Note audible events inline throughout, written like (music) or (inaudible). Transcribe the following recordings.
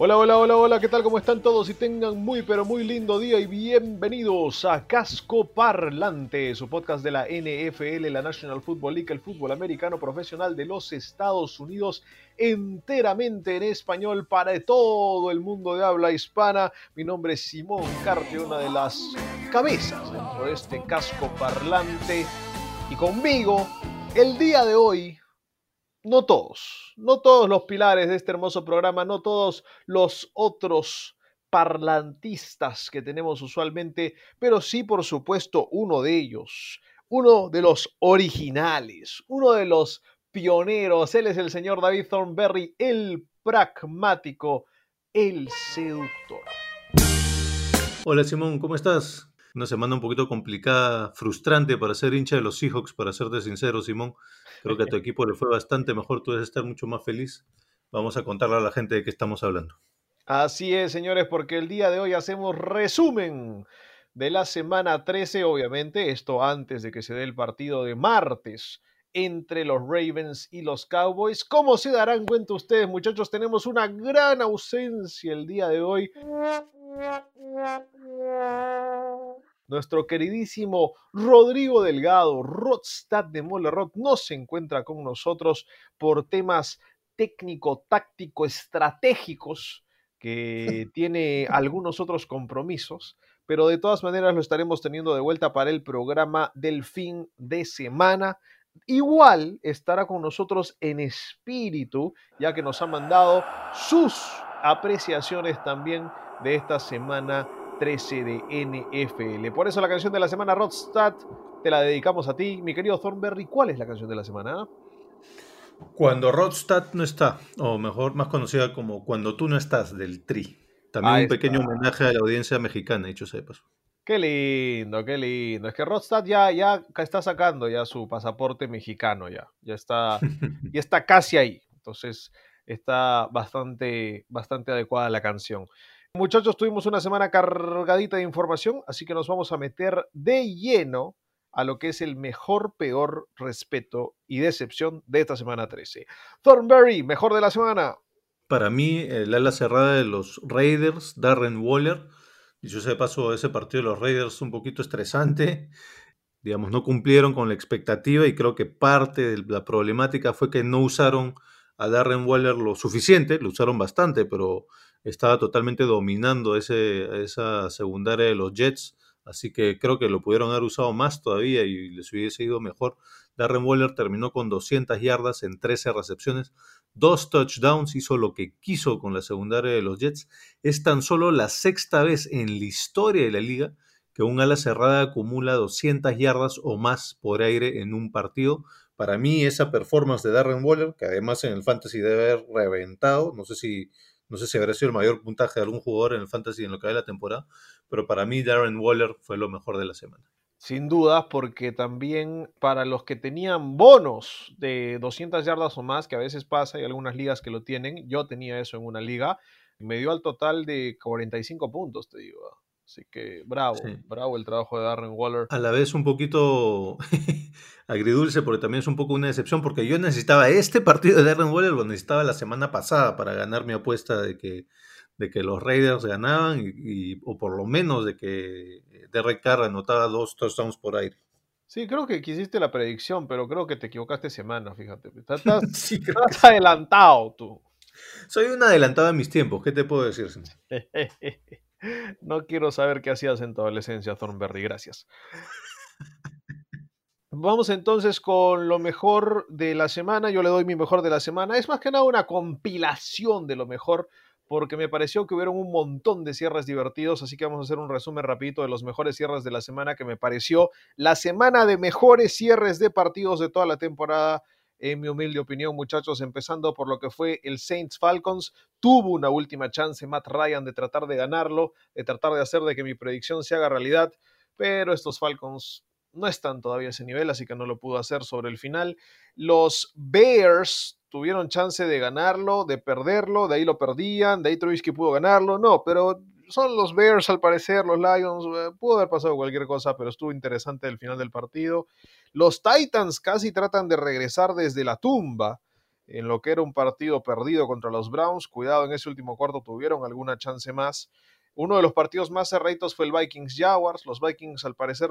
Hola, hola, hola, hola, ¿qué tal? ¿Cómo están todos? Y tengan muy, pero muy lindo día y bienvenidos a Casco Parlante, su podcast de la NFL, la National Football League, el fútbol americano profesional de los Estados Unidos, enteramente en español para todo el mundo de habla hispana. Mi nombre es Simón Carte, una de las cabezas dentro de este Casco Parlante. Y conmigo, el día de hoy, no todos, no todos los pilares de este hermoso programa, no todos los otros parlantistas que tenemos usualmente, pero sí, por supuesto, uno de ellos, uno de los originales, uno de los pioneros. Él es el señor David Thornberry, el pragmático, el seductor. Hola Simón, ¿cómo estás? Una semana un poquito complicada, frustrante para ser hincha de los Seahawks, para serte sincero, Simón. Creo que a tu (laughs) equipo le fue bastante mejor, tú debes estar mucho más feliz. Vamos a contarle a la gente de qué estamos hablando. Así es, señores, porque el día de hoy hacemos resumen de la semana 13, obviamente, esto antes de que se dé el partido de martes entre los Ravens y los Cowboys. Como se darán cuenta ustedes, muchachos, tenemos una gran ausencia el día de hoy. Nuestro queridísimo Rodrigo Delgado, Rodstad de Molerot, no se encuentra con nosotros por temas técnico-táctico-estratégicos que (laughs) tiene algunos otros compromisos, pero de todas maneras lo estaremos teniendo de vuelta para el programa del fin de semana. Igual estará con nosotros en espíritu, ya que nos ha mandado sus apreciaciones también de esta semana 13 de NFL. Por eso la canción de la semana, Rodstad, te la dedicamos a ti, mi querido Thornberry. ¿Cuál es la canción de la semana? Cuando Rodstad no está, o mejor, más conocida como Cuando tú no estás, del Tri. También Ahí un pequeño está. homenaje a la audiencia mexicana, dicho sea de paso. Qué lindo, qué lindo. Es que Rodstad ya, ya está sacando ya su pasaporte mexicano ya. Ya está, (laughs) ya está casi ahí. Entonces está bastante, bastante adecuada la canción. Muchachos, tuvimos una semana cargadita de información, así que nos vamos a meter de lleno a lo que es el mejor, peor respeto y decepción de esta semana 13. Thornberry, mejor de la semana. Para mí, el ala cerrada de los Raiders, Darren Waller, dicho sea de paso, ese partido de los Raiders un poquito estresante. Digamos, no cumplieron con la expectativa y creo que parte de la problemática fue que no usaron a Darren Waller lo suficiente, lo usaron bastante, pero estaba totalmente dominando ese, esa secundaria de los Jets, así que creo que lo pudieron haber usado más todavía y les hubiese ido mejor. Darren Waller terminó con 200 yardas en 13 recepciones, dos touchdowns, hizo lo que quiso con la secundaria de los Jets. Es tan solo la sexta vez en la historia de la liga que un ala cerrada acumula 200 yardas o más por aire en un partido. Para mí esa performance de Darren Waller, que además en el fantasy debe haber reventado, no sé si no sé si habrá sido el mayor puntaje de algún jugador en el fantasy en lo que va de la temporada, pero para mí Darren Waller fue lo mejor de la semana. Sin dudas, porque también para los que tenían bonos de 200 yardas o más, que a veces pasa, hay algunas ligas que lo tienen, yo tenía eso en una liga, me dio al total de 45 puntos, te digo. Así que bravo, Sí. bravo el trabajo de Darren Waller. A la vez un poquito (laughs) agridulce, porque también es un poco una decepción, porque yo necesitaba este partido de Darren Waller, lo necesitaba la semana pasada para ganar mi apuesta de que, de que los Raiders ganaban, y, y- o por lo menos de que Derek Carr anotaba dos touchdowns por aire. Sí, creo que quisiste la predicción, pero creo que te equivocaste semana, fíjate. (laughs) Sí, estás adelantado tú. Soy un adelantado en mis tiempos, ¿qué te puedo decir? (laughs) No quiero saber qué hacías en tu adolescencia, Thornberry, gracias. Vamos entonces con lo mejor de la semana. Yo le doy mi mejor de la semana. Es más que nada una compilación de lo mejor porque me pareció que hubieron un montón de cierres divertidos, así que vamos a hacer un resumen rapidito de los mejores cierres de la semana que me pareció la semana de mejores cierres de partidos de toda la temporada en mi humilde opinión, muchachos, empezando por lo que fue el Saints Falcons. Tuvo una última chance Matt Ryan de tratar de ganarlo, de tratar de hacer de que mi predicción se haga realidad, pero estos Falcons no están todavía a ese nivel, así que no lo pudo hacer sobre el final. Los Bears tuvieron chance de ganarlo, de perderlo, de ahí lo perdían, de ahí Trubisky pudo ganarlo, no, pero son los Bears al parecer, los Lions, eh, pudo haber pasado cualquier cosa, pero estuvo interesante el final del partido. Los Titans casi tratan de regresar desde la tumba en lo que era un partido perdido contra los Browns. Cuidado, en ese último cuarto tuvieron alguna chance más. Uno de los partidos más cerrados fue el Vikings Jaguars. Los Vikings al parecer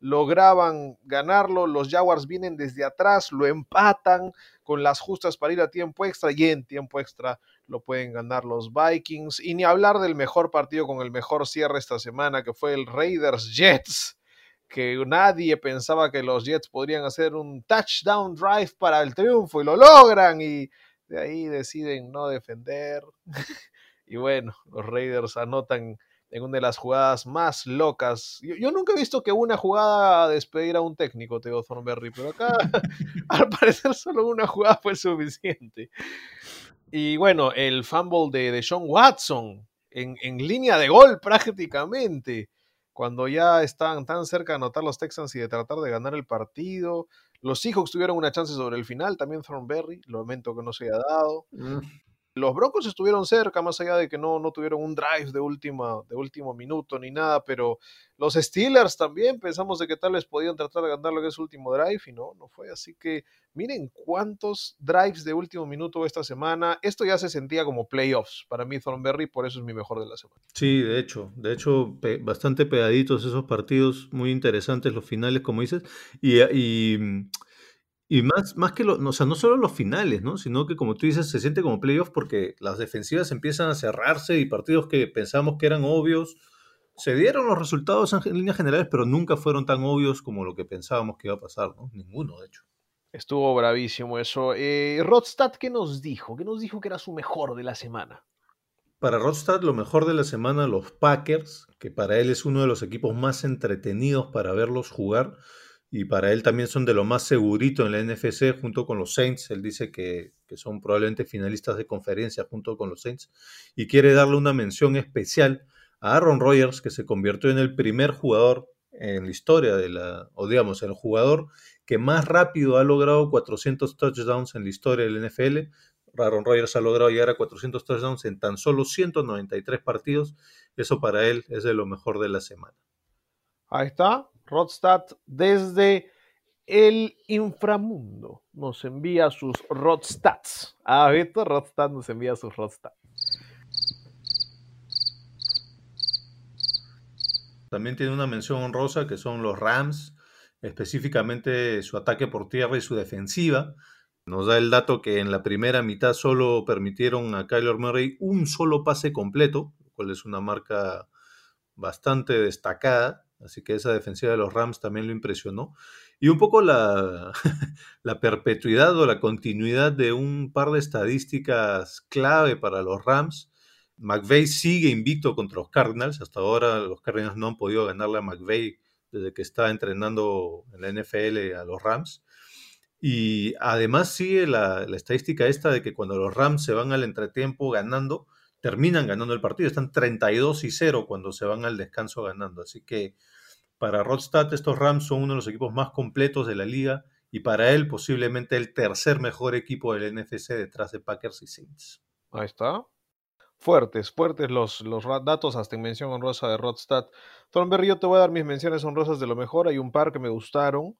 lograban ganarlo. Los Jaguars vienen desde atrás, lo empatan con las justas para ir a tiempo extra y en tiempo extra lo pueden ganar los Vikings. Y ni hablar del mejor partido con el mejor cierre esta semana que fue el Raiders Jets que nadie pensaba que los Jets podrían hacer un touchdown drive para el triunfo y lo logran y de ahí deciden no defender. (laughs) y bueno, los Raiders anotan en una de las jugadas más locas. Yo, nunca he visto que una jugada despedir a un técnico, Teo Thornberry, pero acá (laughs) al parecer solo una jugada fue suficiente. Y bueno, el fumble de, de Sean Watson en, en línea de gol prácticamente cuando ya estaban tan cerca de anotar los Texans y de tratar de ganar el partido. Los Seahawks tuvieron una chance sobre el final, también Thornberry, lamento que no se haya dado. Mm. Los Broncos estuvieron cerca, más allá de que no, no tuvieron un drive de, última, de último minuto ni nada, pero los Steelers también pensamos de que tal vez podían tratar de ganar lo que es último drive y no, no fue. Así que miren cuántos drives de último minuto esta semana. Esto ya se sentía como playoffs para mí, Thornberry, por eso es mi mejor de la semana. Sí, de hecho, de hecho, bastante pegaditos esos partidos, muy interesantes los finales, como dices, y, y y más, más que lo, o sea, no solo los finales, ¿no? Sino que como tú dices, se siente como playoff porque las defensivas empiezan a cerrarse y partidos que pensábamos que eran obvios, se dieron los resultados en, líneas generales, pero nunca fueron tan obvios como lo que pensábamos que iba a pasar, ¿no? Ninguno, de hecho. Estuvo bravísimo eso. Eh, Rodstad, ¿qué nos dijo? ¿Qué nos dijo que era su mejor de la semana? Para Rodstad, lo mejor de la semana, los Packers, que para él es uno de los equipos más entretenidos para verlos jugar y para él también son de lo más segurito en la NFC junto con los Saints. Él dice que, son probablemente finalistas de conferencia junto con los Saints y quiere darle una mención especial a Aaron Rodgers, que se convirtió en el primer jugador en la historia de la, o digamos, el jugador que más rápido ha logrado 400 touchdowns en la historia del NFL. Aaron Rodgers ha logrado llegar a 400 touchdowns en tan solo 193 partidos. Eso para él es de lo mejor de la semana. Ahí está, Rodstad desde el inframundo nos envía sus Rodstats. Ah, visto, Rodstad nos envía sus Rodstats. También tiene una mención honrosa que son los Rams, específicamente su ataque por tierra y su defensiva. Nos da el dato que en la primera mitad solo permitieron a Kyler Murray un solo pase completo, lo cual es una marca bastante destacada. Así que esa defensiva de los Rams también lo impresionó. Y un poco la, (laughs) la perpetuidad o la continuidad de un par de estadísticas clave para los Rams. McVeigh sigue invicto contra los Cardinals. Hasta ahora los Cardinals no han podido ganarle a McVeigh desde que está entrenando en la NFL a los Rams. Y además sigue la, la, estadística esta de que cuando los Rams se van al entretiempo ganando, terminan ganando el partido. Están 32 y 0 cuando se van al descanso ganando. Así que para Rodstad estos Rams son uno de los equipos más completos de la liga y para él posiblemente el tercer mejor equipo del NFC detrás de Packers y Saints. Ahí está. Fuertes, fuertes los, los datos hasta en mención honrosa de Rodstad. Thornberry, yo te voy a dar mis menciones honrosas de lo mejor. Hay un par que me gustaron.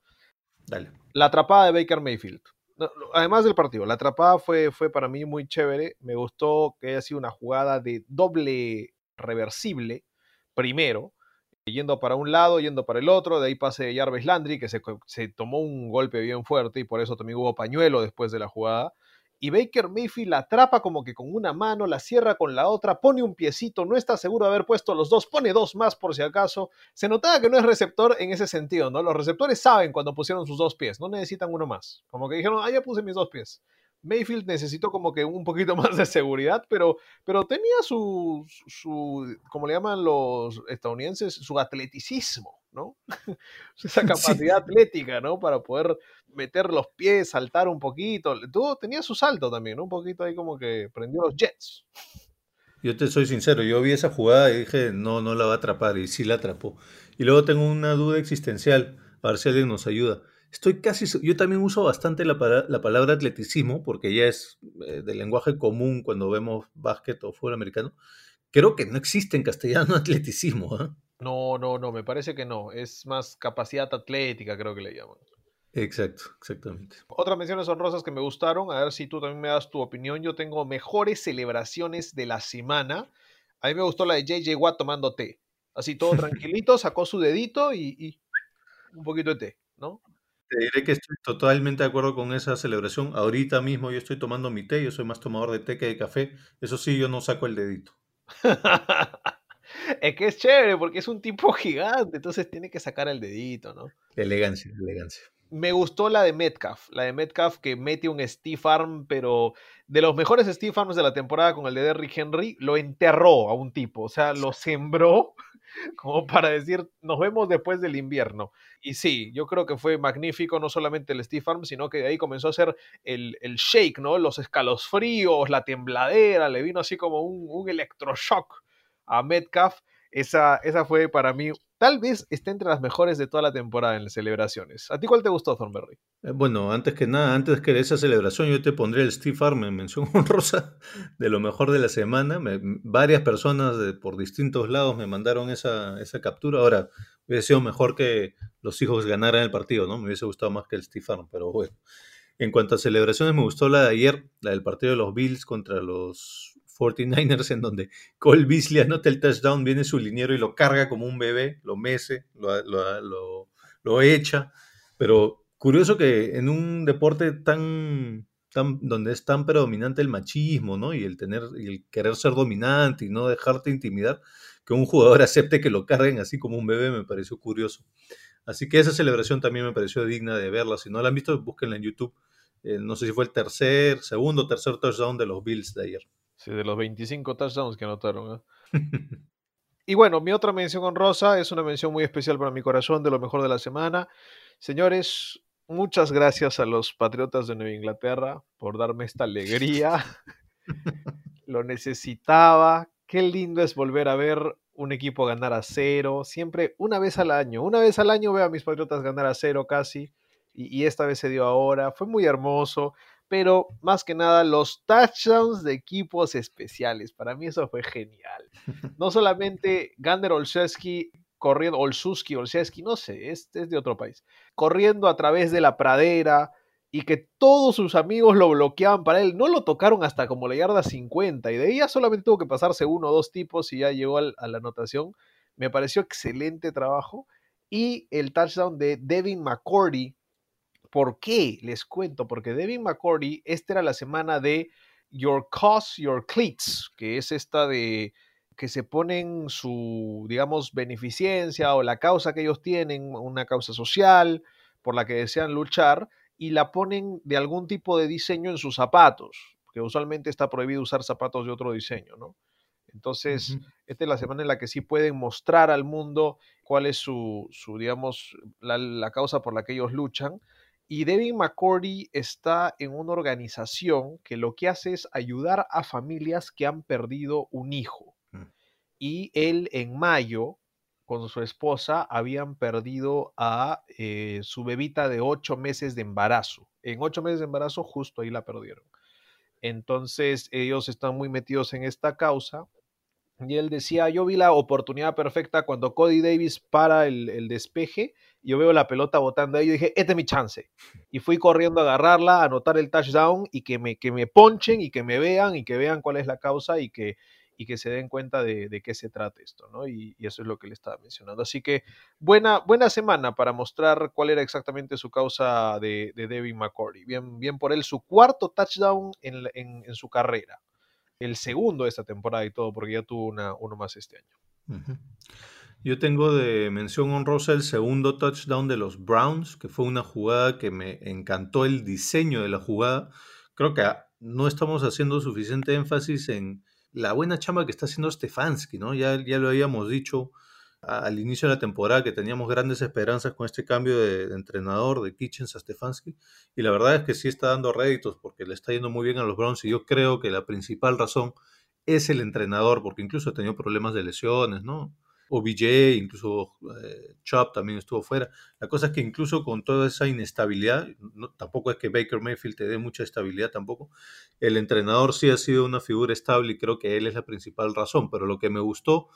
Dale. La atrapada de Baker Mayfield además del partido, la atrapada fue, fue para mí muy chévere. Me gustó que haya sido una jugada de doble reversible, primero, yendo para un lado, yendo para el otro. De ahí pase Jarvis Landry, que se, se tomó un golpe bien fuerte y por eso también hubo pañuelo después de la jugada. Y Baker Mayfield la atrapa como que con una mano, la cierra con la otra, pone un piecito, no está seguro de haber puesto los dos, pone dos más por si acaso. Se notaba que no es receptor en ese sentido, ¿no? Los receptores saben cuando pusieron sus dos pies, no necesitan uno más. Como que dijeron, ah, ya puse mis dos pies. Mayfield necesitó como que un poquito (laughs) más de seguridad, pero, pero tenía su, su, como le llaman los estadounidenses, su atleticismo, ¿no? (laughs) Esa (laughs) capacidad atlética, ¿no? Para poder meter los pies, saltar un poquito. Todo tenía su salto también, ¿no? Un poquito ahí como que prendió los jets. Yo te soy sincero, yo vi esa jugada y dije, no, no la va a atrapar, y sí la atrapó. Y luego tengo una duda existencial, a ver si alguien nos ayuda. Estoy casi, yo también uso bastante la, la palabra atleticismo, porque ya es eh, del lenguaje común cuando vemos básquet o fútbol americano. Creo que no existe en castellano (laughs) atleticismo. ¿eh? No, no, no, me parece que no. Es más capacidad atlética, creo que le llaman. Exacto, exactamente. Otras menciones honrosas que me gustaron, a ver si tú también me das tu opinión. Yo tengo mejores celebraciones de la semana. A mí me gustó la de JJ Watt tomando té. Así todo (laughs) tranquilito, sacó su dedito y, y un poquito de té, ¿no? Te diré que estoy totalmente de acuerdo con esa celebración. Ahorita mismo yo estoy tomando mi té, yo soy más tomador de té que de café. Eso sí, yo no saco el dedito. (laughs) es que es chévere porque es un tipo (laughs) gigante, entonces tiene que sacar el dedito, ¿no? Elegancia, elegancia. Me gustó la de Metcalf, la de Metcalf que mete un Steve Arm, pero de los mejores Steve Arms de la temporada con el de Derrick Henry, lo enterró a un tipo, o sea, lo sembró como para decir, nos vemos después del invierno. Y sí, yo creo que fue magnífico, no solamente el Steve Arm, sino que de ahí comenzó a hacer el, el shake, ¿no? Los escalofríos, la tembladera, le vino así como un, un electroshock a Metcalf. Esa, esa fue para mí, tal vez esté entre las mejores de toda la temporada en las celebraciones. ¿A ti cuál te gustó, Thornberry? Eh, bueno, antes que nada, antes que esa celebración, yo te pondré el Steve Arm en (laughs) mención honrosa de lo mejor de la semana. Varias personas por distintos lados me mandaron esa, esa captura. Ahora, hubiese sido mejor que los hijos ganaran el partido, ¿no? Me hubiese gustado más que el Steve Arm, pero bueno. En cuanto a celebraciones, me gustó la de ayer, la del partido de los Bills contra los 49ers, en donde Cole Beasley anota el touchdown, viene su liniero y lo carga como un bebé, lo mece, lo, lo, lo, lo echa. Pero curioso que en un deporte tan, tan donde es tan predominante el machismo, ¿no? Y el tener y el querer ser dominante y no dejarte intimidar, que un jugador acepte que lo carguen así como un bebé me pareció curioso. Así que esa celebración también me pareció digna de verla. Si no la han visto, búsquenla en YouTube. Eh, no sé si fue el tercer, segundo tercer touchdown de los Bills de ayer. Sí, de los 25 touchdowns que anotaron. ¿eh? (laughs) Y bueno, mi otra mención honrosa es una mención muy especial para mi corazón de lo mejor de la semana. Señores, muchas gracias a los Patriotas de Nueva Inglaterra por darme esta alegría. (laughs) Lo necesitaba. Qué lindo es volver a ver un equipo ganar a cero. Siempre una vez al año. Una vez al año veo a mis Patriotas ganar a cero casi. Y, y esta vez se dio ahora. Fue muy hermoso pero más que nada los touchdowns de equipos especiales. Para mí eso fue genial. (laughs) No solamente Gander Olszewski corriendo, Olszewski, Olszewski, no sé, es, es, de otro país, corriendo a través de la pradera y que todos sus amigos lo bloqueaban para él. No lo tocaron hasta como la yarda 50 y de ella solamente tuvo que pasarse uno o dos tipos y ya llegó al, a la anotación. Me pareció excelente trabajo. Y el touchdown de Devin McCourty, ¿Por qué? Les cuento, porque Devin McCourty, esta era la semana de Your Cause, Your Cleats, que es esta de que se ponen su, digamos, beneficencia o la causa que ellos tienen, una causa social por la que desean luchar, y la ponen de algún tipo de diseño en sus zapatos, que usualmente está prohibido usar zapatos de otro diseño, ¿no? Entonces, uh -huh. esta es la semana en la que sí pueden mostrar al mundo cuál es su, su digamos, la, la causa por la que ellos luchan. Y Devin McCourty está en una organización que lo que hace es ayudar a familias que han perdido un hijo. Mm. Y él en mayo, con su esposa, habían perdido a eh, su bebita de ocho meses de embarazo. En ocho meses de embarazo justo ahí la perdieron. Entonces ellos están muy metidos en esta causa. Y él decía, yo vi la oportunidad perfecta cuando Cody Davis para el, el despeje, yo veo la pelota botando ahí, yo dije, este es mi chance. Y fui corriendo a agarrarla, a anotar el touchdown y que me, que me ponchen y que me vean y que vean cuál es la causa y que, y que se den cuenta de, de qué se trata esto, ¿no? Y, y eso es lo que le estaba mencionando. Así que buena, buena semana para mostrar cuál era exactamente su causa de, de Devin McCourty. Bien, bien por él, su cuarto touchdown en, en su carrera. El segundo de esta temporada y todo, porque ya tuvo una, uno más este año. Yo tengo de mención honrosa el segundo touchdown de los Browns, que fue una jugada que me encantó el diseño de la jugada. Creo que no estamos haciendo suficiente énfasis en la buena chamba que está haciendo Stefanski, ¿no? Ya, ya lo habíamos dicho al inicio de la temporada que teníamos grandes esperanzas con este cambio de, entrenador de Kitchens a Stefanski. Y la verdad es que sí está dando réditos porque le está yendo muy bien a los Browns y yo creo que la principal razón es el entrenador, porque incluso ha tenido problemas de lesiones, ¿no? OBJ, incluso eh, Chop también estuvo fuera. La cosa es que incluso con toda esa inestabilidad, tampoco es que Baker Mayfield te dé mucha estabilidad tampoco, el entrenador sí ha sido una figura estable y creo que él es la principal razón, pero lo que me gustó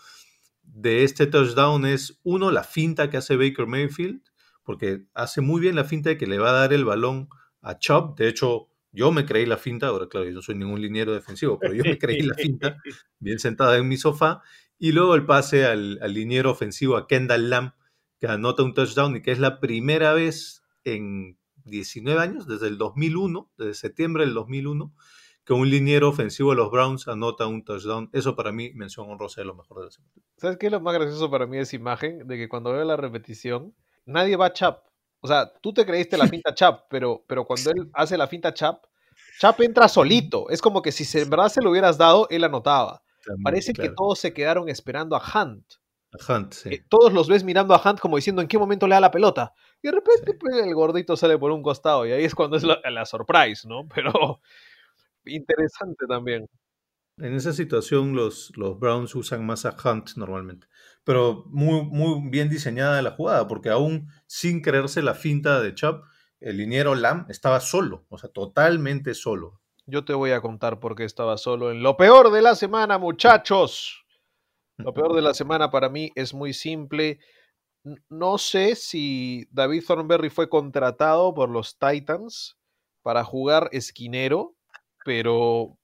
de este touchdown es, uno, la finta que hace Baker Mayfield, porque hace muy bien la finta de que le va a dar el balón a Chop, de hecho... Yo me creí la finta, ahora claro, yo no soy ningún liniero defensivo, pero yo me creí la finta, (laughs) bien sentada en mi sofá, y luego el pase al, al liniero ofensivo, a Kendall Lamb, que anota un touchdown y que es la primera vez en 19 años, desde el 2001, desde septiembre del 2001, que un liniero ofensivo de los Browns anota un touchdown. Eso para mí, mención honrosa de lo mejor de la semana. ¿Sabes qué es lo más gracioso para mí de esa imagen? De que cuando veo la repetición, nadie va a Chap. O sea, tú te creíste la finta Chap, (laughs) pero, pero cuando él hace la finta Chap, Chap entra solito. Es como que si en verdad se lo hubieras dado, él anotaba. También, Parece que todos se quedaron esperando a Hunt. A Hunt, sí. Eh, todos los ves mirando a Hunt como diciendo en qué momento le da la pelota. Y de repente Sí. pues, el gordito sale por un costado y ahí es cuando es la, la surprise, ¿no? (laughs) Pero interesante también. En esa situación los, los Browns usan más a Hunt normalmente. Pero muy, muy bien diseñada la jugada, porque aún sin creerse la finta de Chubb, el liniero Lam estaba solo, o sea, totalmente solo. Yo te voy a contar por qué estaba solo en lo peor de la semana, muchachos. Lo peor de la (laughs) semana para mí es muy simple. No sé si David Thornberry fue contratado por los Titans para jugar esquinero, pero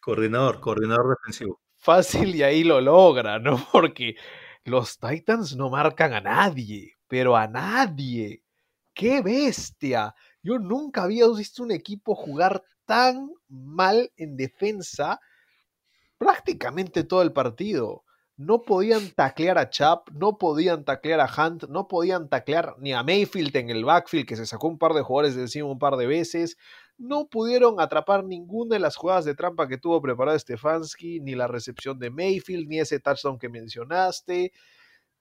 Coordinador, coordinador defensivo. fácil y ahí lo logra, ¿no? (laughs) Porque los Titans no marcan a nadie, pero a nadie. ¡Qué bestia! Yo nunca había visto un equipo jugar tan mal en defensa prácticamente todo el partido. No podían taclear a Chap, no podían taclear a Hunt, no podían taclear ni a Mayfield en el backfield, que se sacó un par de jugadores de encima un par de veces. No pudieron atrapar ninguna de las jugadas de trampa que tuvo preparado Stefanski, ni la recepción de Mayfield, ni ese touchdown que mencionaste.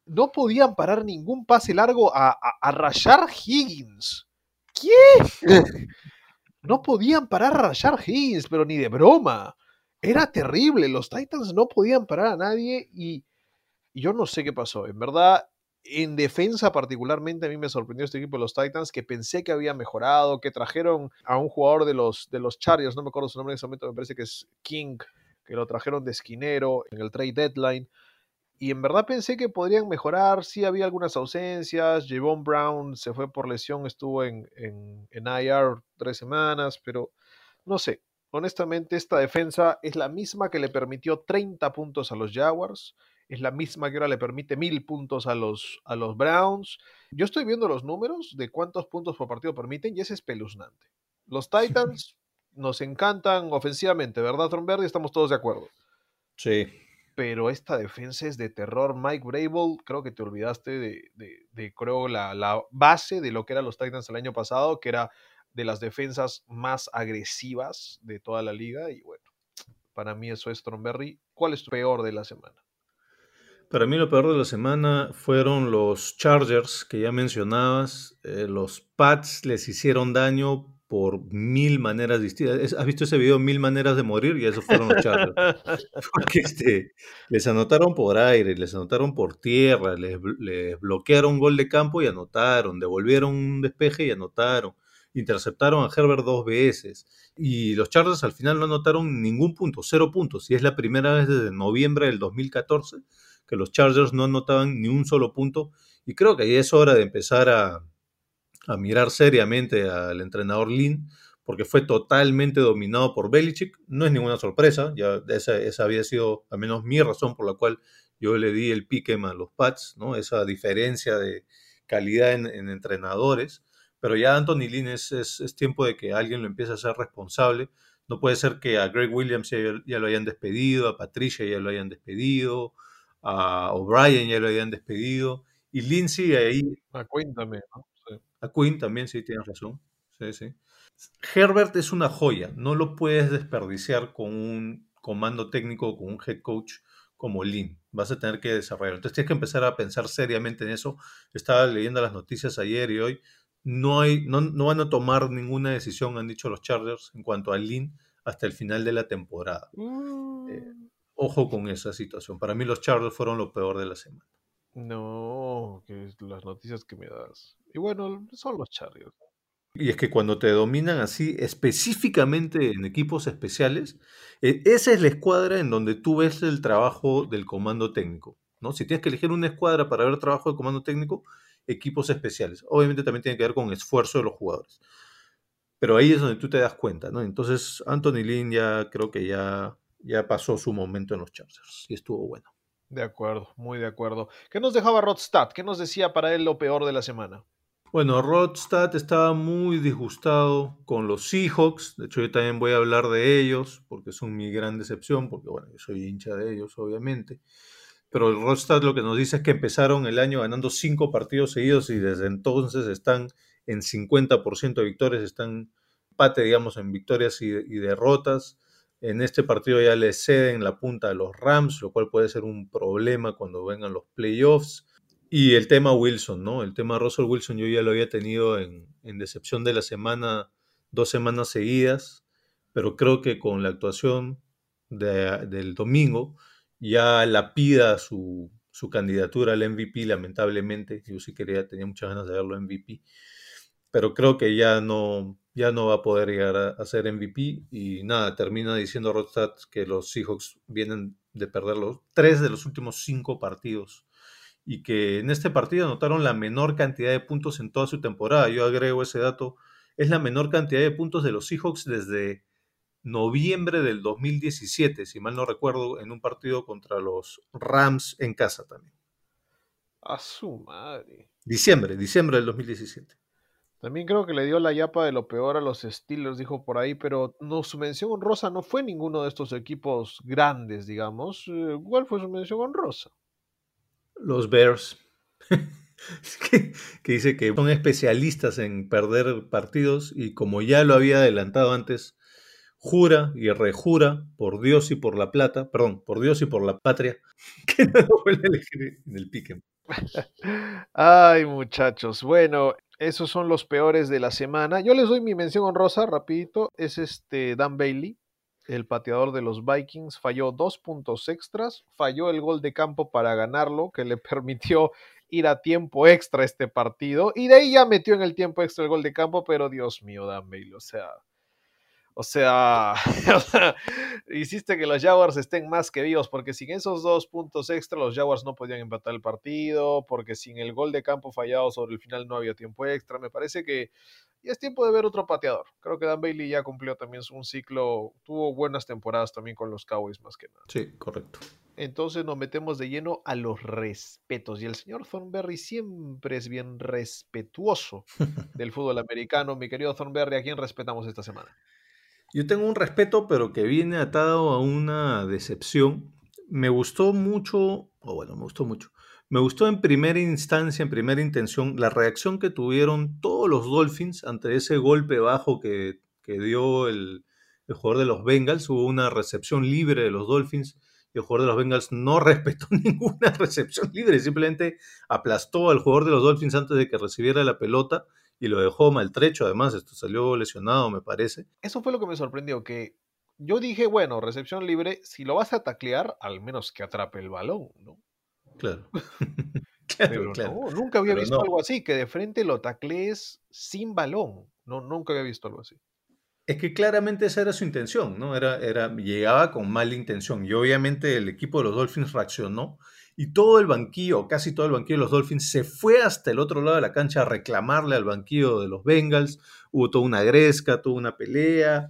No podían parar ningún pase largo a, a, Rashard Higgins. ¿Qué? No podían parar a Rashard Higgins, pero ni de broma. Era terrible. Los Titans no podían parar a nadie y yo no sé qué pasó. En verdad, en defensa particularmente a mí me sorprendió este equipo de los Titans que pensé que había mejorado, que trajeron a un jugador de los, de los Chargers, no me acuerdo su nombre en ese momento, me parece que es King, que lo trajeron de esquinero en el trade deadline. Y en verdad pensé que podrían mejorar, sí había algunas ausencias, Javon Brown se fue por lesión, estuvo en, en, en IR tres semanas, pero no sé, honestamente esta defensa es la misma que le permitió 30 puntos a los Jaguars, es la misma que ahora le permite mil puntos a los, a los Browns. Yo estoy viendo los números de cuántos puntos por partido permiten y es espeluznante. Los Titans nos encantan ofensivamente, ¿verdad, Thornberry? Estamos todos de acuerdo. Sí. Pero esta defensa es de terror. Mike Brable, creo que te olvidaste de, de, de creo, la, la base de lo que eran los Titans el año pasado, que era de las defensas más agresivas de toda la liga. Y bueno, para mí eso es Thornberry. ¿Cuál es tu peor de la semana? Para mí lo peor de la semana fueron los Chargers que ya mencionabas. Eh, los Pats les hicieron daño por mil maneras distintas. ¿Has visto ese video, Mil maneras de morir? Y esos fueron los Chargers. (laughs) Porque este, les anotaron por aire, les anotaron por tierra, les, les bloquearon un gol de campo y anotaron, devolvieron un despeje y anotaron, interceptaron a Herbert dos veces. Y los Chargers al final no anotaron ningún punto, cero puntos. Y es la primera vez desde noviembre del 2014 que los Chargers no anotaban ni un solo punto. Y creo que ya es hora de empezar a, a mirar seriamente al entrenador Lin, porque fue totalmente dominado por Belichick. No es ninguna sorpresa, ya esa, esa había sido al menos mi razón por la cual yo le di el pique a los Pats, ¿no? esa diferencia de calidad en, en entrenadores. Pero ya Anthony Lynn es, es, es, tiempo de que alguien lo empiece a ser responsable. No puede ser que a Greg Williams ya lo hayan despedido, a Patricia ya lo hayan despedido, a O'Brien ya lo hayan despedido. Y sigue ahí. A Quinn también, ¿no? Sí. A Quinn también, sí, tienes razón. Sí, sí. Herbert es una joya, no lo puedes desperdiciar con un comando técnico, con un head coach como Lin. Vas a tener que desarrollar. Entonces tienes que empezar a pensar seriamente en eso. Estaba leyendo las noticias ayer y hoy. No, hay, no, no van a tomar ninguna decisión, han dicho los Chargers, en cuanto a Lin hasta el final de la temporada. Mm. Eh, ojo con esa situación. Para mí los Chargers fueron lo peor de la semana. No, que es las noticias que me das. Y bueno, son los Chargers. Y es que cuando te dominan así, específicamente en equipos especiales, eh, esa es la escuadra en donde tú ves el trabajo del comando técnico. ¿no? Si tienes que elegir una escuadra para ver trabajo de comando técnico, equipos especiales. Obviamente también tiene que ver con esfuerzo de los jugadores. Pero ahí es donde tú te das cuenta, ¿no? Entonces, Anthony Lynn ya creo que ya, ya pasó su momento en los Chargers y estuvo bueno. De acuerdo, muy de acuerdo. ¿Qué nos dejaba Rodstad? ¿Qué nos decía para él lo peor de la semana? Bueno, Rodstad estaba muy disgustado con los Seahawks. De hecho, yo también voy a hablar de ellos porque son mi gran decepción, porque bueno, yo soy hincha de ellos, obviamente. Pero el Rodstad lo que nos dice es que empezaron el año ganando cinco partidos seguidos y desde entonces están en 50% de victorias, están empate, digamos, en victorias y, y derrotas. En este partido ya le ceden la punta a los Rams, lo cual puede ser un problema cuando vengan los playoffs. Y el tema Wilson, ¿no? El tema Russell Wilson yo ya lo había tenido en, decepción de la semana, dos semanas seguidas, pero creo que con la actuación de, del domingo ya lapida su, su candidatura al MVP, lamentablemente. Yo sí quería, tenía muchas ganas de verlo MVP, pero creo que ya no, ya no va a poder llegar a, a ser MVP y nada, termina diciendo Rodstad que los Seahawks vienen de perder los tres de los últimos cinco partidos y que en este partido anotaron la menor cantidad de puntos en toda su temporada. Yo agrego ese dato. Es la menor cantidad de puntos de los Seahawks desde noviembre del 2017, si mal no recuerdo, en un partido contra los Rams en casa también. A su madre. Diciembre, diciembre del 2017. También creo que le dio la yapa de lo peor a los Steelers, dijo por ahí, pero no, su mención honrosa no fue ninguno de estos equipos grandes, digamos. ¿Cuál fue su mención honrosa? los Bears, (laughs) que, que, dice que son especialistas en perder partidos y como ya lo había adelantado antes, jura y rejura por Dios y por la plata, perdón, por Dios y por la patria, (laughs) que no lo vuelve a elegir en el pique. (laughs) Ay, muchachos, bueno, esos son los peores de la semana. Yo les doy mi mención honrosa, rapidito, es este Dan Bailey, el pateador de los Vikings falló dos puntos extras, falló el gol de campo para ganarlo, que le (laughs) permitió ir a tiempo extra este partido, y de ahí ya metió en el tiempo extra el gol de campo, pero Dios mío, Dan Bailey, o sea, o sea, (laughs) hiciste que los Jaguars estén más que vivos, porque sin esos dos puntos extra los Jaguars no podían empatar el partido, porque sin el gol de campo fallado sobre el final no había tiempo extra. Me parece que ya es tiempo de ver otro pateador. Creo que Dan Bailey ya cumplió también un ciclo, tuvo buenas temporadas también con los Cowboys más que nada. Sí, correcto. Entonces nos metemos de lleno a los respetos. Y el señor Thornberry siempre es bien respetuoso (laughs) del fútbol americano. Mi querido Thornberry, ¿a quién respetamos esta semana? Yo tengo un respeto, pero que viene atado a una decepción. Me gustó mucho, o bueno, me gustó mucho. Me gustó en primera instancia, en primera intención, la reacción que tuvieron todos los Dolphins ante ese golpe bajo que, que dio el, el, jugador de los Bengals. Hubo una recepción libre de los Dolphins y el jugador de los Bengals no (laughs) respetó (laughs) ninguna recepción libre, simplemente aplastó al jugador de los Dolphins antes de que recibiera la pelota y lo dejó maltrecho, además, esto salió lesionado, me parece. Eso fue lo que me sorprendió, que yo dije, bueno, recepción libre, si lo vas a taclear, al menos que atrape el balón, ¿no? Claro. (laughs) (laughs) claro, Pero claro. No, nunca había Pero visto no. algo así, que de frente lo taclees sin balón. No, nunca había visto algo así. Es que claramente esa era su intención, ¿no? Era, era, llegaba con mala intención. Y obviamente el equipo de los Dolphins reaccionó y todo el banquillo, casi todo el banquillo de los Dolphins, se fue hasta el otro lado de la cancha a reclamarle al banquillo de los Bengals. hubo toda una gresca, toda una pelea,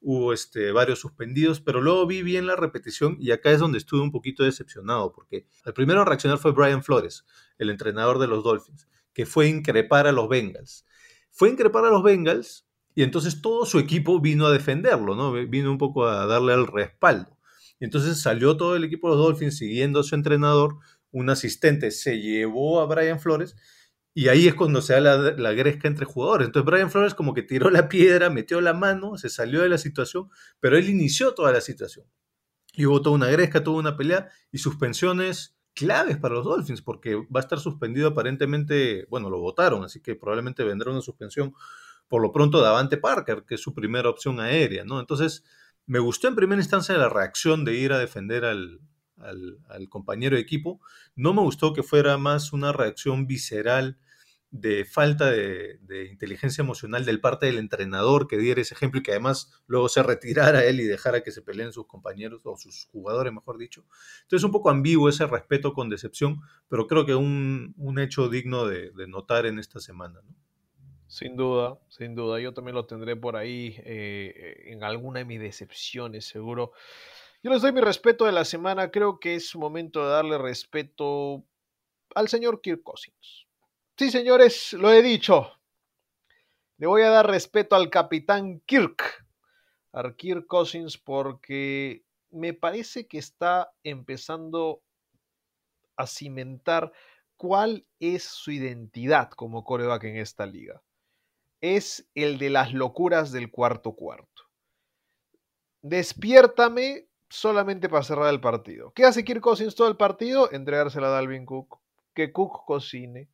hubo este, varios suspendidos, pero luego vi bien la repetición y acá es donde estuve un poquito decepcionado, porque el primero a reaccionar fue Brian Flores, el entrenador de los Dolphins, que fue a increpar a los Bengals. Fue a increpar a los Bengals y entonces todo su equipo vino a defenderlo, ¿no? Vino un poco a darle el respaldo. Y entonces salió todo el equipo de los Dolphins siguiendo a su entrenador, un asistente se llevó a Brian Flores y ahí es cuando se da la, la, gresca entre jugadores. Entonces Brian Flores como que tiró la piedra, metió la mano, se salió de la situación, pero él inició toda la situación. Y hubo toda una gresca, toda una pelea y suspensiones claves para los Dolphins, porque va a estar suspendido aparentemente, bueno, lo votaron, así que probablemente vendrá una suspensión por lo pronto de Avante Parker, que es su primera opción aérea, ¿no? Entonces, me gustó en primera instancia la reacción de ir a defender al, compañero de equipo. No me gustó que fuera más una reacción visceral de falta de, inteligencia emocional del parte del entrenador que diera ese ejemplo y que además luego se retirara él y dejara que se peleen sus compañeros o sus jugadores, mejor dicho. Entonces un poco ambiguo ese respeto con decepción, pero creo que un, un hecho digno de, de, notar en esta semana. ¿no? Sin duda, sin duda. Yo también lo tendré por ahí eh, en alguna de mis decepciones, seguro. Yo les doy mi respeto de la semana. Creo que es momento de darle respeto al señor Kirk Cousins. Sí, señores, lo he dicho. Le voy a dar respeto al capitán Kirk, a Kirk Cousins, porque me parece que está empezando a cimentar cuál es su identidad como coreback en esta liga. Es el de las locuras del cuarto cuarto. Despiértame solamente para cerrar el partido. ¿Qué hace Kirk Cousins todo el partido? Entregársela a Dalvin Cook. Que Cook cocine.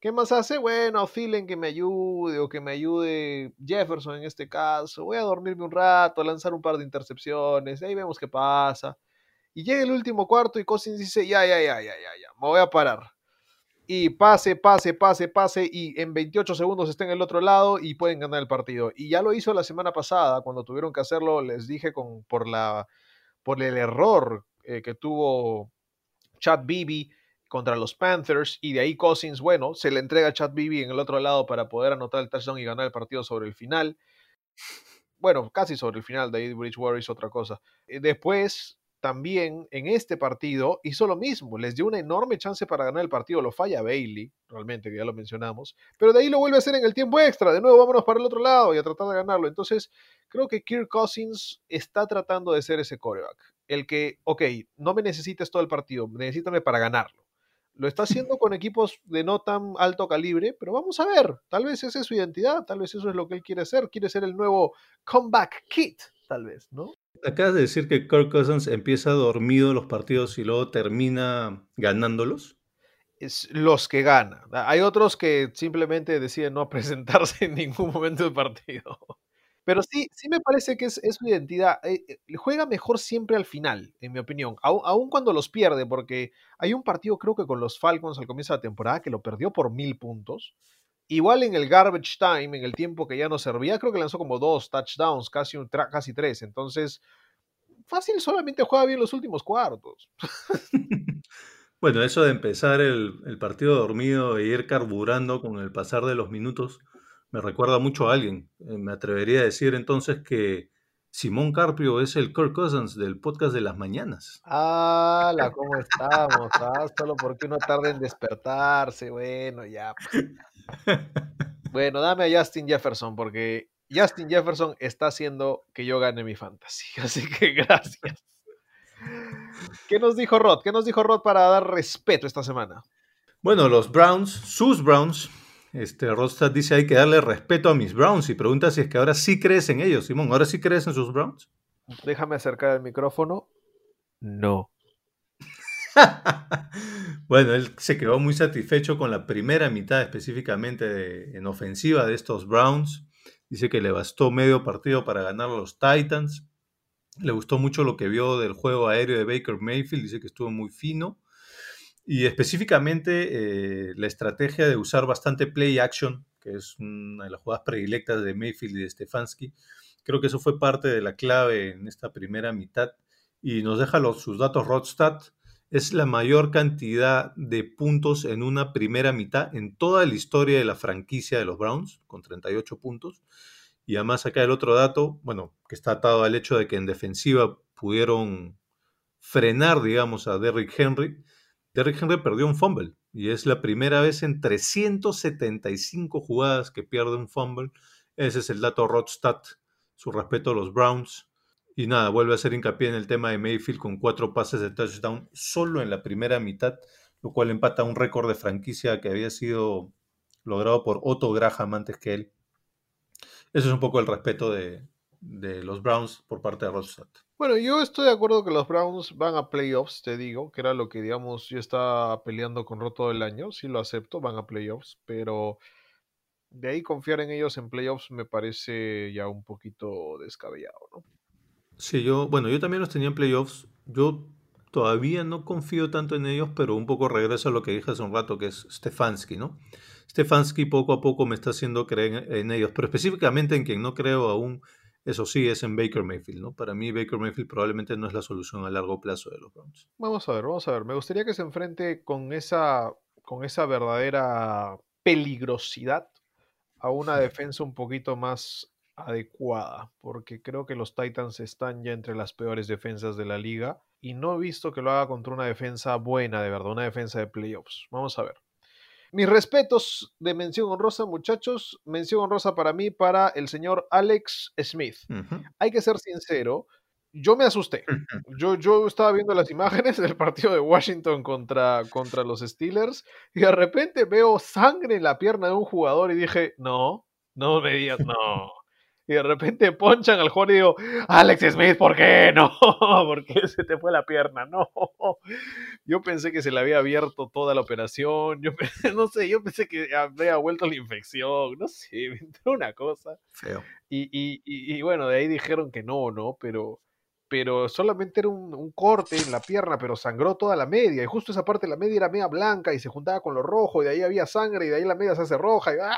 ¿Qué más hace? Bueno, Thielen que me ayude o que me ayude Jefferson en este caso. Voy a dormirme un rato, a lanzar un par de intercepciones. Ahí vemos qué pasa. Y llega el último cuarto y Cousins dice, ya, ya, ya, ya, ya, ya, me voy a parar. Y pase, pase, pase, pase y en 28 segundos está en el otro lado y pueden ganar el partido. Y ya lo hizo la semana pasada, cuando tuvieron que hacerlo, les dije con, por, la, por el error eh, que tuvo Chad Beebe contra los Panthers y de ahí Cousins, bueno, se le entrega a Chad Beebe en el otro lado para poder anotar el touchdown y ganar el partido sobre el final. Bueno, casi sobre el final, de ahí Bridgewater hizo otra cosa. Eh, después, también en este partido hizo lo mismo, les dio una enorme chance para ganar el partido, lo falla Bailey, realmente, que ya lo mencionamos, pero de ahí lo vuelve a hacer en el tiempo extra, de nuevo vámonos para el otro lado y a tratar de ganarlo. Entonces, creo que Kirk Cousins está tratando de ser ese coreback, el que, ok, no me necesites todo el partido, necesítame para ganarlo. Lo está haciendo (laughs) con equipos de no tan alto calibre, pero vamos a ver. Tal vez esa es su identidad, tal vez eso es lo que él quiere ser. Quiere ser el nuevo comeback kit, tal vez, ¿no? Acabas de decir que Kirk Cousins empieza dormido los partidos y luego termina ganándolos. Es los que gana. Hay otros que simplemente deciden no (laughs) presentarse en ningún momento del partido. Pero sí, sí me parece que es, es su identidad. Eh, eh, juega mejor siempre al final, en mi opinión. Aun, aun, cuando los pierde, porque hay un partido, creo que con los Falcons al comienzo de la temporada, que lo perdió por mil puntos. Igual en el garbage time, en el tiempo que ya no servía, creo que lanzó como dos touchdowns, casi, un casi tres. Entonces, fácil solamente juega bien los últimos cuartos. (laughs) bueno, eso de empezar el, el partido dormido e ir carburando con el pasar de los minutos me recuerda mucho a alguien. Eh, me atrevería a decir entonces que Simón Carpio es el Kirk Cousins del podcast de las mañanas. ¡Ah! ¿Cómo estamos? Ah, solo porque uno tarda en despertarse. Bueno, ya. Pues. (laughs) Bueno, dame a Justin Jefferson porque Justin Jefferson está haciendo que yo gane mi fantasy. (laughs) Así que gracias. ¿Qué nos dijo Rod? ¿Qué nos dijo Rod para dar respeto esta semana? Bueno, los Browns, sus Browns, este, Rostad dice hay que darle respeto a mis Browns y pregunta si es que ahora sí crees en ellos, Simón. ¿Ahora sí crees en sus Browns? Déjame acercar el micrófono. No. (laughs) bueno, él se quedó muy satisfecho con la primera mitad específicamente de, en ofensiva de estos Browns. Dice que le bastó medio partido para ganar a los Titans. Le gustó mucho lo que vio del juego aéreo de Baker Mayfield. Dice que estuvo muy fino. Y específicamente eh, la estrategia de usar bastante play action, que es una de las jugadas predilectas de Mayfield y de Stefanski, creo que eso fue parte de la clave en esta primera mitad. Y nos deja los, sus datos Rodstat. Es la mayor cantidad de puntos en una primera mitad en toda la historia de la franquicia de los Browns, con 38 puntos. Y además acá el otro dato, bueno, que está atado al hecho de que en defensiva pudieron frenar, digamos, a Derrick Henry. Derrick Henry perdió un fumble y es la primera vez en 375 jugadas que pierde un fumble. Ese es el dato Rodstat, su respeto a los Browns. Y nada, vuelve a hacer hincapié en el tema de Mayfield con cuatro pases de touchdown solo en la primera mitad, lo cual empata un récord de franquicia que había sido logrado por Otto Graham antes que él. Eso es un poco el respeto de, de los Browns por parte de Rodstad. Bueno, yo estoy de acuerdo que los Browns van a playoffs, te digo, que era lo que, digamos, yo estaba peleando con Ro todo el año, sí lo acepto, van a playoffs, pero de ahí confiar en ellos en playoffs me parece ya un poquito descabellado, ¿no? Sí, yo, bueno, yo también los tenía en playoffs. Yo todavía no confío tanto en ellos, pero un poco regreso a lo que dije hace un rato, que es Stefanski, ¿no? Stefanski poco a poco me está haciendo creer en ellos, pero específicamente en quien no creo aún, eso sí, es en Baker Mayfield, ¿no? Para mí Baker Mayfield probablemente no es la solución a largo plazo de los Browns. Vamos a ver, vamos a ver. Me gustaría que se enfrente con esa, con esa verdadera peligrosidad a una defensa un poquito más adecuada, porque creo que los Titans están ya entre las peores defensas de la liga y no he visto que lo haga contra una defensa buena, de verdad, una defensa de playoffs. Vamos a ver. Mis respetos de mención honrosa, muchachos. Mención honrosa para mí, para el señor Alex Smith. Hay que ser sincero, yo me asusté. Yo, yo estaba viendo las imágenes del partido de Washington contra, contra los Steelers y de repente veo sangre en la pierna de un jugador y dije, no, no me digas, no. Y de repente (laughs) ponchan al jugador y digo, Alex Smith, ¿por qué? No, (laughs) ¿por qué (laughs) se te fue la pierna? No. Yo pensé que se le había abierto toda la operación. Yo pensé, no sé, yo pensé que había vuelto la infección. No sé, me entró una cosa. Feo. Y, y, y, y bueno, de ahí dijeron que no, ¿no? Pero, pero solamente era un, un, corte en la pierna, pero sangró toda la media. Y justo esa parte de la media era media blanca y se juntaba con lo rojo, y de ahí había sangre, y de ahí la media se hace roja. Y, ¡ah!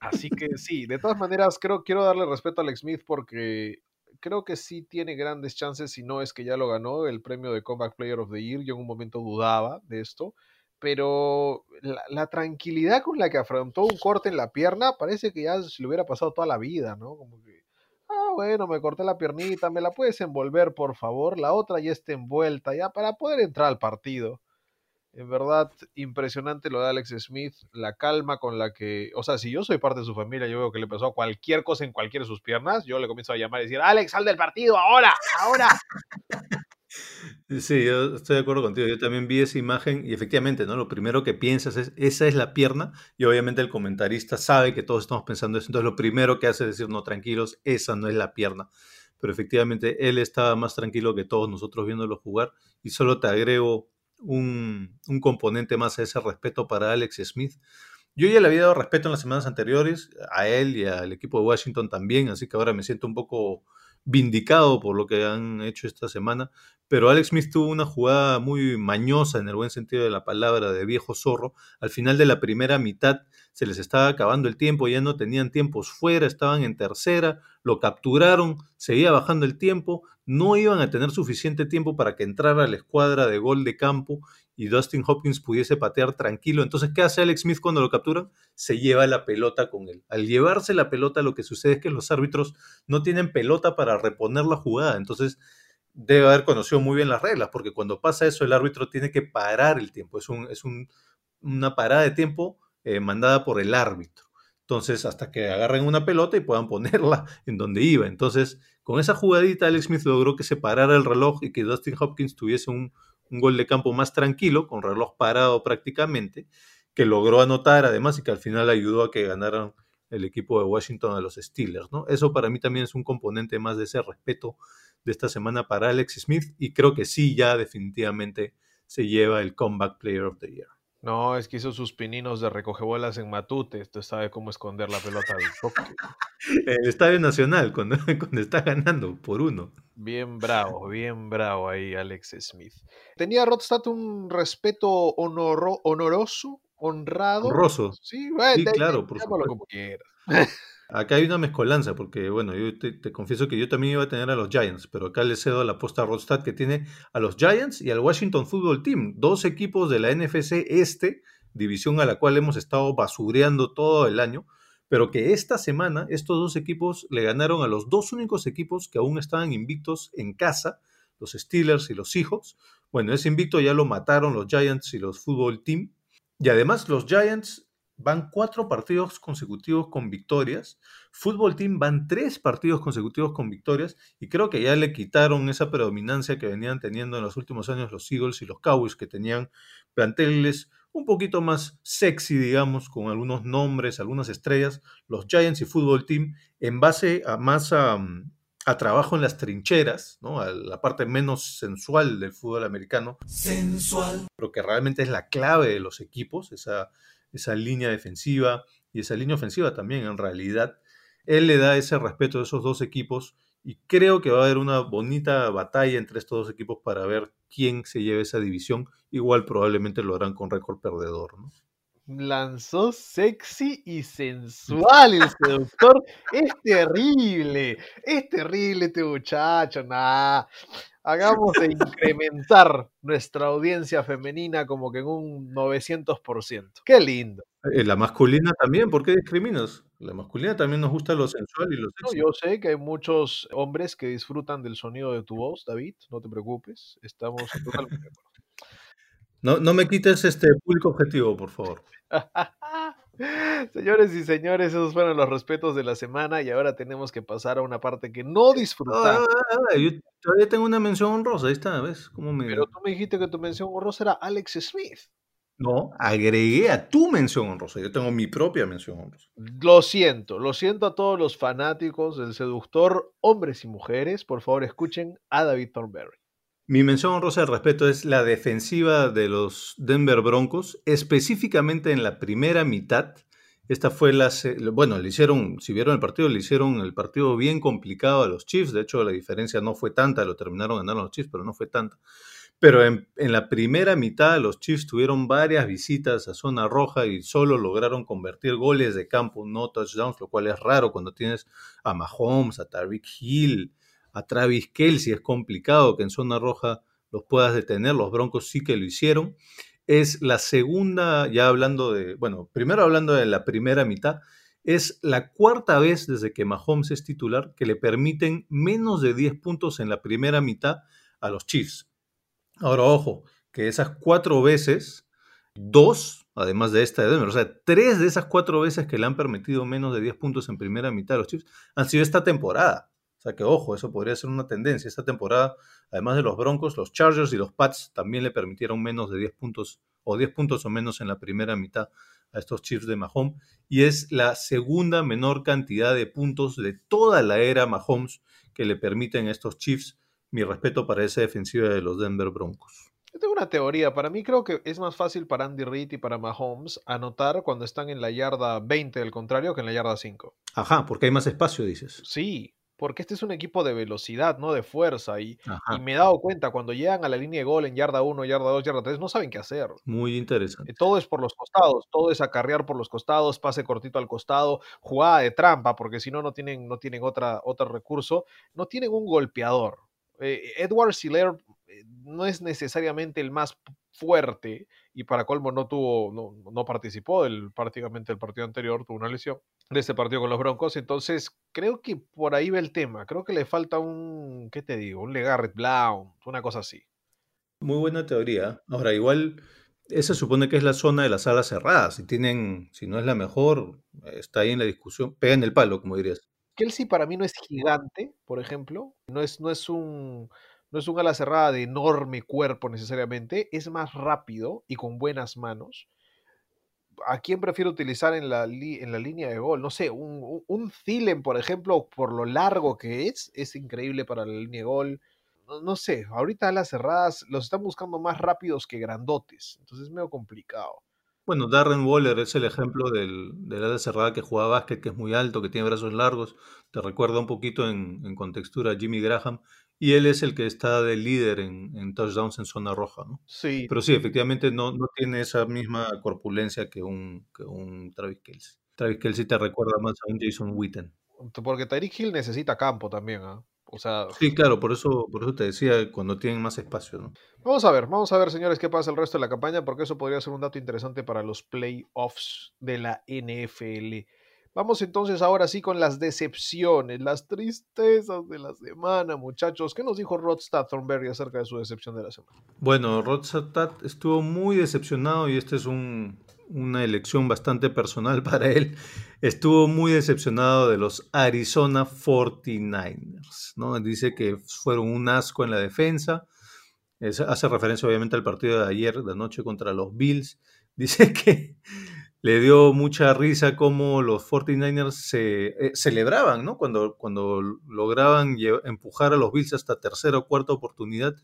Así que sí, de todas maneras, creo quiero darle respeto a Alex Smith porque creo que sí tiene grandes chances, si no es que ya lo ganó el premio de Comeback Player of the Year. Yo en un momento dudaba de esto, pero la, la, tranquilidad con la que afrontó un corte en la pierna parece que ya se le hubiera pasado toda la vida, ¿no? Como que, ah, bueno, me corté la piernita, me la puedes envolver, por favor. La otra ya está envuelta, ya para poder entrar al partido. En verdad, impresionante lo de Alex Smith, la calma con la que, o sea, si yo soy parte de su familia, yo veo que le pasó cualquier cosa en cualquiera de sus piernas, yo le comienzo a llamar y decir, Alex, sal del partido, ahora, ahora. Sí, yo estoy de acuerdo contigo. Yo también vi esa imagen y efectivamente, ¿no? Lo primero que piensas es, esa es la pierna y obviamente el comentarista sabe que todos estamos pensando eso. Entonces lo primero que hace es decir, no, tranquilos, esa no es la pierna. Pero efectivamente él estaba más tranquilo que todos nosotros viéndolo jugar y solo te agrego un, un, componente más a ese respeto para Alex Smith. Yo ya le había dado respeto en las semanas anteriores, a él y al equipo de Washington también, así que ahora me siento un poco vindicado por lo que han hecho esta semana, pero Alex Smith tuvo una jugada muy mañosa en el buen sentido de la palabra de viejo zorro. Al final de la primera mitad se les estaba acabando el tiempo, ya no tenían tiempos fuera, estaban en tercera, lo capturaron, seguía bajando el tiempo, no iban a tener suficiente tiempo para que entrara la escuadra de gol de campo y Dustin Hopkins pudiese patear tranquilo. Entonces, ¿qué hace Alex Smith cuando lo capturan? Se lleva la pelota con él. Al llevarse la pelota, lo que sucede es que los árbitros no tienen pelota para reponer la jugada. Entonces, debe haber conocido muy bien las reglas, porque cuando pasa eso, el árbitro tiene que parar el tiempo. Es, un, es un, una parada de tiempo eh, mandada por el árbitro. Entonces, hasta que agarren una pelota y puedan (laughs) ponerla en donde iba. Entonces, con esa jugadita, Alex Smith logró que se parara el reloj y que Dustin Hopkins tuviese un, un gol de campo más tranquilo, con reloj parado prácticamente, que logró anotar además y que al final ayudó a que ganaran el equipo de Washington a los Steelers, ¿no? Eso para mí también es un componente más de ese respeto de esta semana para Alex Smith y creo que sí ya definitivamente se lleva el Comeback Player of the Year. No, es que hizo sus pininos de recogebolas en Matute. Usted sabe cómo esconder la pelota del toque. El Estadio Nacional, (laughs) cuando, cuando, está ganando por uno. Bien bravo, bien bravo ahí Alex Smith. ¿Tenía Rodstad un respeto honoro, honoroso, honrado? Honroso. Sí, bueno, sí claro, por supuesto. como quieras. (laughs) Acá hay una mezcolanza, porque bueno, yo te, confieso que yo también iba a tener a los Giants, pero acá le cedo la aposta a Rodstad que tiene a los Giants y al Washington Football Team, dos equipos de la NFC Este, división a la cual hemos estado basureando todo el año, pero que esta semana estos dos equipos le ganaron a los dos únicos equipos que aún estaban invictos en casa, los Steelers y los Seahawks. Bueno, ese invicto ya lo mataron los Giants y los Football Team. Y además los Giants van cuatro partidos consecutivos con victorias. Fútbol Team van tres partidos consecutivos con victorias y creo que ya le quitaron esa predominancia que venían teniendo en los últimos años los Eagles y los Cowboys, que tenían planteles un poquito más sexy, digamos, con algunos nombres, algunas estrellas. Los Giants y Fútbol Team, en base a más a, a trabajo en las trincheras, ¿no? a la parte menos sensual del fútbol americano, Sensual. pero que realmente es la clave de los equipos, esa, esa línea defensiva y esa línea ofensiva también en realidad. Él le da ese respeto a esos dos equipos y creo que va a haber una bonita batalla entre estos dos equipos para ver quién se lleve esa división. Igual probablemente lo harán con récord perdedor. ¿no? Lanzó sexy y sensual el seductor. Es terrible. Es terrible este muchacho. Nah. Hagamos de incrementar nuestra audiencia femenina como que en un 900%. Qué lindo. Eh, La masculina también, ¿por qué discriminas? La masculina también nos gusta lo sensual y lo No, sexy. yo sé que hay muchos hombres que disfrutan del sonido de tu voz, David. No te preocupes. Estamos totalmente de acuerdo. No, no me quites este público objetivo, por favor. (laughs) Señores y señores, esos fueron los respetos de la semana y ahora tenemos que pasar a una parte que no Ah, disfrutamos. ah, ah, yo todavía tengo una mención honrosa, ahí está, ¿ves? ¿Cómo me... Pero tú me dijiste que tu mención honrosa era Alex Smith. No, agregué a tu mención honrosa. Yo tengo mi propia mención honrosa. Lo siento, lo siento a todos los fanáticos del seductor, hombres y mujeres. Por favor, escuchen a David Thornberry. Mi mención honrosa de respeto es la defensiva de los Denver Broncos, específicamente en la primera mitad. Esta fue la. Bueno, le hicieron, si vieron el partido, le hicieron el partido bien complicado a los Chiefs. De hecho, la diferencia no fue tanta, lo terminaron ganando los Chiefs, pero no fue tanta. Pero en, en la primera mitad, los Chiefs tuvieron varias visitas a zona roja y solo lograron convertir goles de campo, no touchdowns, lo cual es raro cuando tienes a Mahomes, a Tariq Hill, a Travis Kelsey. Es complicado que en zona roja los puedas detener. Los Broncos sí que lo hicieron. Es la segunda, ya hablando de, bueno, primero hablando de la primera mitad, es la cuarta vez desde que Mahomes es titular que le permiten menos de 10 puntos en la primera mitad a los Chiefs. Ahora, ojo, que esas cuatro veces, dos, además de esta de Denver, o sea, tres de esas cuatro veces que le han permitido menos de 10 puntos en primera mitad a los Chiefs han sido esta temporada. O sea que, ojo, eso podría ser una tendencia. Esta temporada, además de los Broncos, los Chargers y los Pats también le permitieron menos de 10 puntos o 10 puntos o menos en la primera mitad a estos Chiefs de Mahomes. Y es la segunda menor cantidad de puntos de toda la era Mahomes que le permiten a estos Chiefs. Mi respeto para esa defensiva de los Denver Broncos. Yo tengo una teoría. Para mí creo que es más fácil para Andy Reid y para Mahomes anotar cuando están en la yarda 20 del contrario que en la yarda 5. Ajá, porque hay más espacio, dices. Sí, porque este es un equipo de velocidad, no de fuerza. Y, me he dado cuenta, cuando llegan a la línea de gol en yarda 1, yarda 2, yarda 3, no saben qué hacer. muy interesante. Eh, Todo es por los costados, todo es acarrear por los costados, pase cortito al costado, jugada de trampa, porque si no, no tienen, no tienen otra, otro recurso. No tienen un golpeador. Eh, Edward Siller eh, no es necesariamente el más fuerte y para colmo no tuvo, no, no participó del, prácticamente el partido anterior, tuvo una lesión de este partido con los Broncos, entonces creo que por ahí va el tema, creo que le falta un, ¿qué te digo? Un Legarrette Blount, una cosa así. Muy buena teoría. Ahora, igual, esa supone que es la zona de las alas cerradas. Si tienen, si no es la mejor, está ahí en la discusión. Pega en el palo, como dirías. Kelsey para mí no es gigante, por ejemplo, no es, no es un no es un ala cerrada de enorme cuerpo necesariamente, es más rápido y con buenas manos. ¿A quién prefiero utilizar en la, en la línea de gol? No sé, un, un, Thielen, por ejemplo, por lo largo que es, es increíble para la línea de gol. No, no sé, ahorita alas cerradas los están buscando más rápidos que grandotes, entonces es medio complicado. Bueno, Darren Waller es el ejemplo del, del ala cerrada que juega básquet, que es muy alto, que tiene brazos largos. Te recuerda un poquito en, en contextura a Jimmy Graham. Y él es el que está de líder en, en touchdowns en zona roja, ¿no? Sí, Pero sí, efectivamente no, no tiene esa misma corpulencia que un, que un Travis Kelce. Travis Kelsey te recuerda más a un Jason Witten. Porque Tyreek Hill necesita campo también, ¿ah? O sea, Sí, claro, por eso, por eso te decía cuando tienen más espacio, ¿no? Vamos a ver, vamos a ver, señores, qué pasa el resto de la campaña, porque eso podría ser un dato interesante para los playoffs de la NFL. Vamos entonces ahora sí con las decepciones, las tristezas de la semana, muchachos. ¿Qué nos dijo Rodstad Thornberry acerca de su decepción de la semana? Bueno, Rodstad estuvo muy decepcionado y esta es un- una elección bastante personal (laughs) para él. Estuvo muy decepcionado de los Arizona 49ers, ¿no? Dice que fueron un asco en la defensa. Hace referencia obviamente al partido de ayer, de anoche contra los Bills. (laughs) Dice que le dio mucha risa cómo los 49ers se eh, celebraban, ¿no? Cuando, cuando lograban empujar a los Bills hasta tercera o cuarta oportunidad.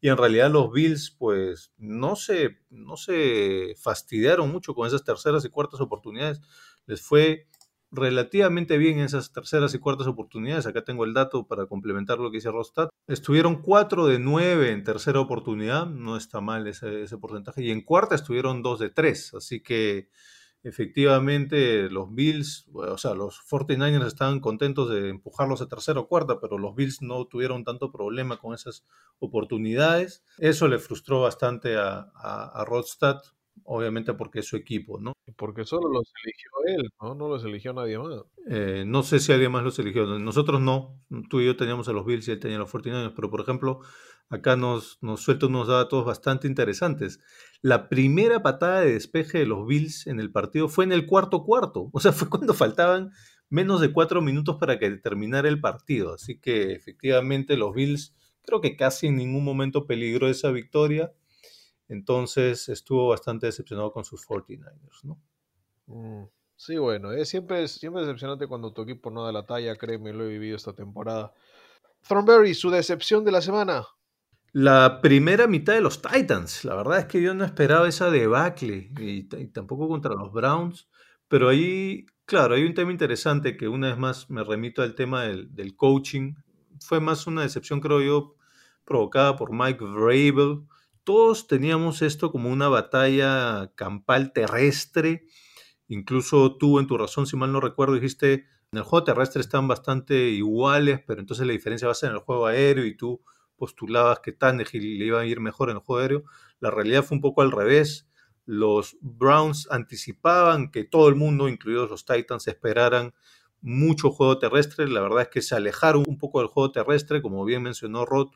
Y en realidad los Bills, pues, no se, no se fastidiaron mucho con esas terceras y cuartas oportunidades. Les fue relativamente bien en esas terceras y cuartas oportunidades. Acá tengo el dato para complementar lo que dice Rostad. Estuvieron 4 de 9 en tercera oportunidad, no está mal ese, ese porcentaje. Y en cuarta estuvieron 2 de 3. Así que efectivamente los Bills, o sea, los 49ers estaban contentos de empujarlos a tercera o cuarta, pero los Bills no tuvieron tanto problema con esas oportunidades. Eso le frustró bastante a, a, a Rodstad, obviamente porque es su equipo, ¿no? Porque solo los eligió él, ¿no? No los eligió nadie más. Eh, no sé si alguien más los eligió. Nosotros no. Tú y yo teníamos a los Bills y él tenía a los 49ers, pero por ejemplo, acá nos, nos suelta unos datos bastante interesantes. La primera patada de despeje de los Bills en el partido fue en el cuarto cuarto. O sea, fue cuando faltaban menos de cuatro minutos para que terminara el partido. Así que efectivamente los Bills creo que casi en ningún momento peligró esa victoria. Entonces estuvo bastante decepcionado con sus 49ers, ¿no? Mm, Sí, bueno, es siempre, siempre decepcionante cuando tu equipo no da la talla, créeme, lo he vivido esta temporada. Thornberry, su decepción de la semana. La primera mitad de los Titans, la verdad es que yo no esperaba esa debacle y, tampoco contra los Browns, pero ahí, claro, hay un tema interesante que una vez más me remito al tema del, del coaching. Fue más una decepción, creo yo, provocada por Mike Vrabel. Todos teníamos esto como una batalla campal terrestre. Incluso tú en tu razón, si mal no recuerdo, dijiste, en el juego terrestre están bastante iguales, pero entonces la diferencia va a ser en el juego aéreo y tú postulabas que Tannehill le iba a ir mejor en el juego aéreo. La realidad fue un poco al revés. Los Browns anticipaban que todo el mundo, incluidos los Titans, esperaran mucho juego terrestre. La verdad es que se alejaron un poco del juego terrestre, como bien mencionó Rod,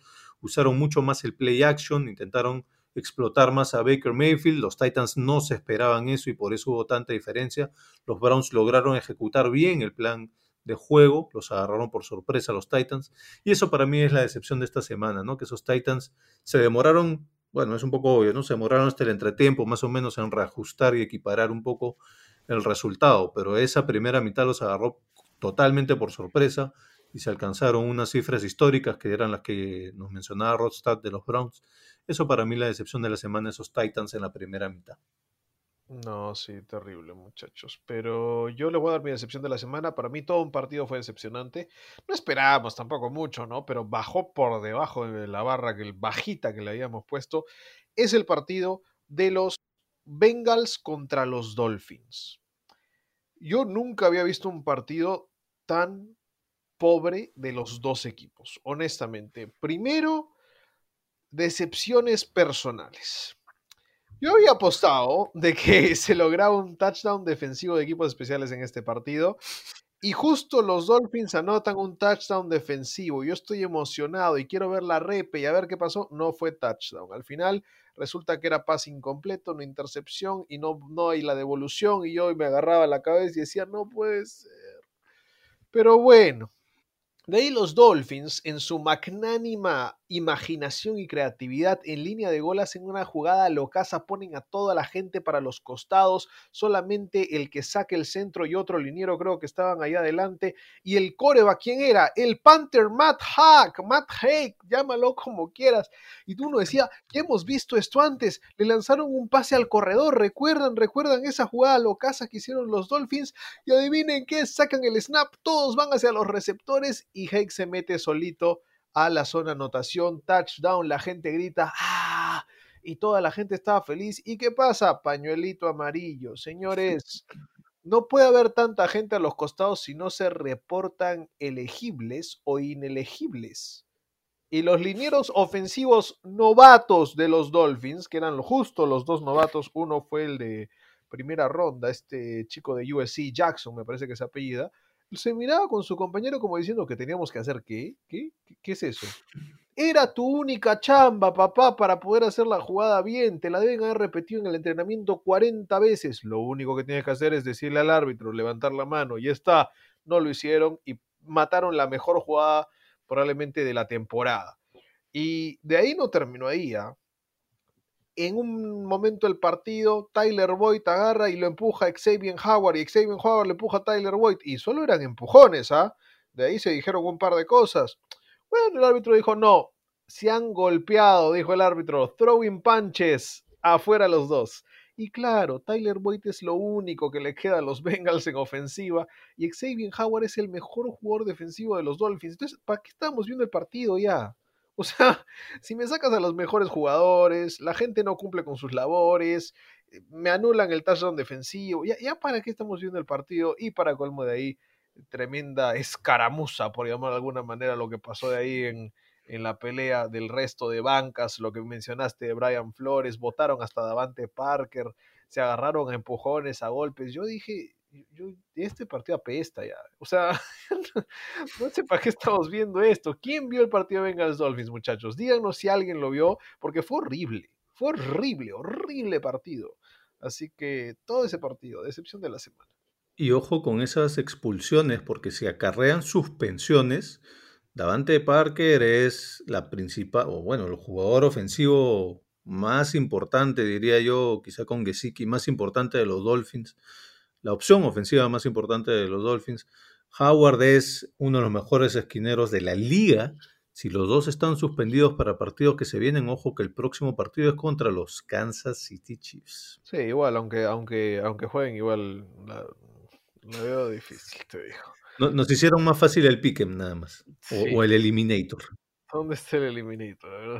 usaron mucho más el play action, intentaron explotar más a Baker Mayfield. Los Titans no se esperaban eso y por eso hubo tanta diferencia. Los Browns lograron ejecutar bien el plan de juego, los agarraron por sorpresa los Titans. Y eso para mí es la decepción de esta semana, ¿no? Que esos Titans se demoraron, bueno, es un poco obvio, ¿no? Se demoraron hasta el entretiempo más o menos en reajustar y equiparar un poco el resultado, pero esa primera mitad los agarró totalmente por sorpresa y se alcanzaron unas cifras históricas que eran las que nos mencionaba Rodstad de los Browns. Eso para mí la decepción de la semana, esos Titans en la primera mitad. No, sí, terrible, muchachos. Pero yo le voy a dar mi decepción de la semana. Para mí todo un partido fue decepcionante. No esperábamos tampoco mucho, ¿no? Pero bajó por debajo de la barra, que el bajita que le habíamos puesto. Es el partido de los Bengals contra los Dolphins. Yo nunca había visto un partido tan pobre de los dos equipos, honestamente. Primero, decepciones personales. Yo había apostado de que (laughs) se lograba un touchdown defensivo de equipos especiales en este partido. Y justo los Dolphins anotan un touchdown defensivo. Yo estoy emocionado y quiero ver la repe y a ver qué pasó. No fue touchdown. Al final resulta que era pase incompleto, una intercepción y no, no hay la devolución. Y yo me agarraba la cabeza y decía, no puede ser. Pero bueno, de ahí los Dolphins, en su magnánima imaginación y creatividad en línea de gol, hacen una jugada locaza, ponen a toda la gente para los costados, solamente el que saque el centro y otro liniero creo que estaban ahí adelante. Y el coreba, ¿quién era? El Panther Matt Hack, Matt Hack, llámalo como quieras. Y tú no decía, ya hemos visto esto antes, le lanzaron un pase al corredor, recuerdan, recuerdan esa jugada locaza que hicieron los Dolphins y adivinen qué, sacan el snap, todos van hacia los receptores y Hake se mete solito a la zona anotación, touchdown, la gente grita, ¡ah! Y toda la gente estaba feliz. ¿Y qué pasa? Pañuelito amarillo. Señores, no puede haber tanta gente a los costados si no se reportan elegibles o inelegibles. Y los linieros ofensivos novatos de los Dolphins, que eran justo los dos novatos, uno fue el de primera ronda, este chico de USC, Jackson, me parece que es apellida, se miraba con su compañero como diciendo que teníamos que hacer qué, qué, qué, es eso. Era tu única chamba, papá, para poder hacer la jugada bien. Te la deben haber repetido en el entrenamiento 40 veces. Lo único que tienes que hacer es decirle al árbitro, levantar la mano. Y está. No lo hicieron y mataron la mejor jugada probablemente de la temporada. Y de ahí no terminó ahí. ¿ah? En un momento del partido, Tyler Boyd agarra y lo empuja a Xavier Howard y Xavier Howard le empuja a Tyler Boyd. Y solo eran empujones, ¿ah? De ahí se dijeron un par de cosas. Bueno, el árbitro dijo, no, se han golpeado, dijo el árbitro, throwing punches, afuera los dos. Y claro, Tyler Boyd es lo único que le queda a los Bengals en ofensiva y Xavier Howard es el mejor jugador defensivo de los Dolphins. Entonces, ¿para qué estamos viendo el partido ya? (laughs) O sea, si me sacas a los mejores jugadores, la gente no cumple con sus labores, me anulan el touchdown defensivo, ya, ya para qué estamos viendo el partido y para colmo de ahí, tremenda escaramuza, por llamar de alguna manera, lo que pasó de ahí en, en la pelea del resto de bancas, lo que mencionaste de Brian Flores, votaron hasta Davante Parker, se agarraron a empujones, a golpes. Yo dije, este partido apesta ya. O sea, (laughs) no sé para qué estamos viendo esto. ¿Quién vio el partido de Bengals Dolphins, muchachos? Díganos si alguien lo vio, porque fue horrible. Fue horrible, horrible partido. Así que todo ese partido, decepción de la semana. Y ojo con esas expulsiones, porque si acarrean suspensiones, Davante Parker es la principal, o bueno, el jugador ofensivo más importante, diría yo, quizá con Gesicki, más importante de los Dolphins, la opción ofensiva más importante de los Dolphins. Howard es uno de los mejores esquineros de la liga. Si los dos están suspendidos para partidos que se vienen, ojo que el próximo partido es contra los Kansas City Chiefs. Sí, igual, aunque, aunque, aunque jueguen, igual la, la veo difícil, te digo. No- Nos hicieron más fácil el pick'em nada más. O, Sí. o el eliminator. ¿Dónde está el ver,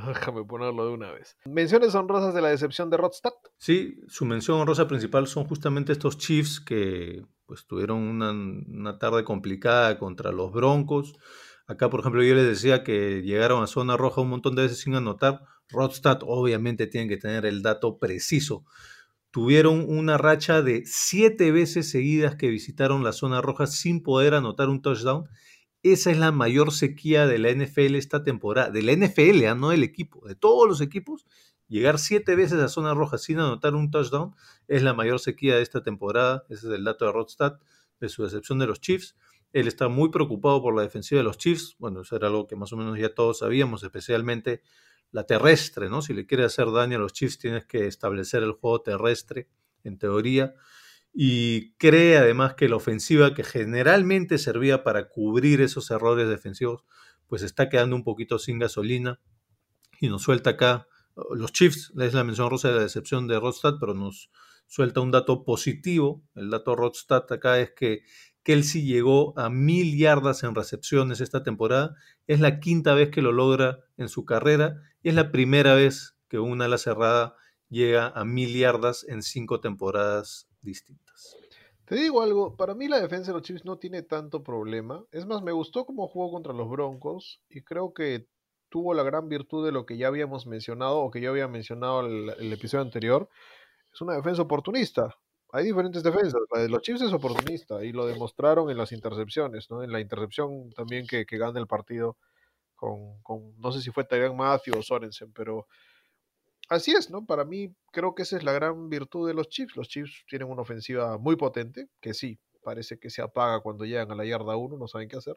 Déjame ponerlo de una vez. Menciones honrosas de la decepción de Rodstad. Sí, su mención honrosa principal son justamente estos Chiefs que pues tuvieron una, una tarde complicada contra los Broncos. Acá, por ejemplo, yo les decía que llegaron a zona roja un montón de veces sin anotar. Rodstad obviamente tienen que tener el dato preciso. Tuvieron una racha de siete veces seguidas que visitaron la zona roja sin poder anotar un touchdown. Esa es la mayor sequía de la NFL esta temporada. De la NFL, ¿ah? no del equipo. De todos los equipos, llegar siete veces a zona roja sin anotar un touchdown es la mayor sequía de esta temporada. Ese es el dato de Rodstad, de su decepción de los Chiefs. Él está muy preocupado por la defensiva de los Chiefs. Bueno, eso era algo que más o menos ya todos sabíamos, especialmente la terrestre, ¿no? Si le quieres hacer daño a los Chiefs, tienes que establecer el juego terrestre, en teoría. Y cree además que la ofensiva que generalmente servía para cubrir esos errores defensivos, pues está quedando un poquito sin gasolina. Y nos suelta acá, los Chiefs, es la mención rosa de la decepción de Rodstad, pero nos suelta un dato positivo. El dato Rodstad acá es que Kelsey llegó a mil yardas en recepciones esta temporada. Es la quinta vez que lo logra en su carrera y es la primera vez que un ala cerrada llega a mil yardas en cinco temporadas distintas. Te digo algo, para mí la defensa de los Chiefs no tiene tanto problema. Es más, me gustó cómo jugó contra los Broncos y creo que tuvo la gran virtud de lo que ya habíamos mencionado o que yo había mencionado el, el episodio anterior. Es una defensa oportunista. Hay diferentes defensas. La de los Chiefs es oportunista y lo demostraron en las intercepciones, ¿no? En la intercepción también que, que gana el partido con, con, no sé si fue Tyrann Matthew o Sorensen, pero así es, ¿no? Para mí creo que esa es la gran virtud de los Chiefs. Los Chiefs tienen una ofensiva muy potente, que sí, parece que se apaga cuando llegan a la yarda 1, no saben qué hacer,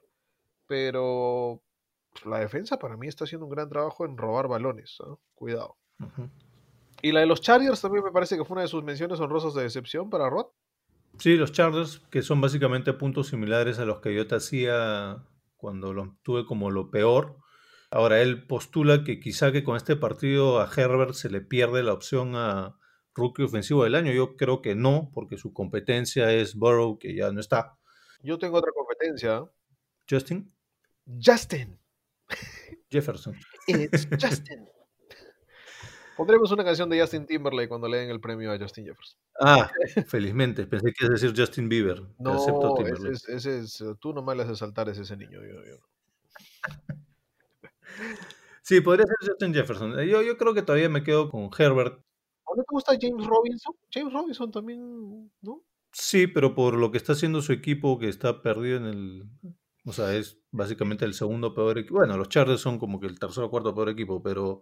pero pues, la defensa para mí está haciendo un gran trabajo en robar balones, ¿no? Cuidado. Uh -huh. Y la de los Chargers también me parece que fue una de sus menciones honrosas de decepción para Rod. Sí, los Chargers, que son básicamente puntos similares a los que yo te hacía cuando los tuve como lo peor. Ahora, él postula que quizá que con este partido a Herbert se le pierde la opción a rookie ofensivo del año. Yo creo que no, porque su competencia es Burrow, que ya no está. Yo tengo otra competencia. Justin. Justin. Jefferson. It's (laughs) Justin. Pondremos una canción de Justin Timberlake cuando le den el premio a Justin Jefferson. Ah, (laughs) felizmente. Pensé que ibas a decir Justin Bieber. Te acepto No, ese Timberlake. es, ese es- tú nomás le haces saltar ese, ese niño. yo- yo no. Sí, podría ser Justin Jefferson. Eh, Yo, yo creo que todavía me quedo con Herbert. ¿O ¿No te gusta James Robinson? James Robinson también, ¿no? Sí, pero por lo que está haciendo su equipo, que está perdido en el. O sea, es básicamente el segundo peor equipo. Bueno, los Chargers son como que el tercer o cuarto peor equipo, pero.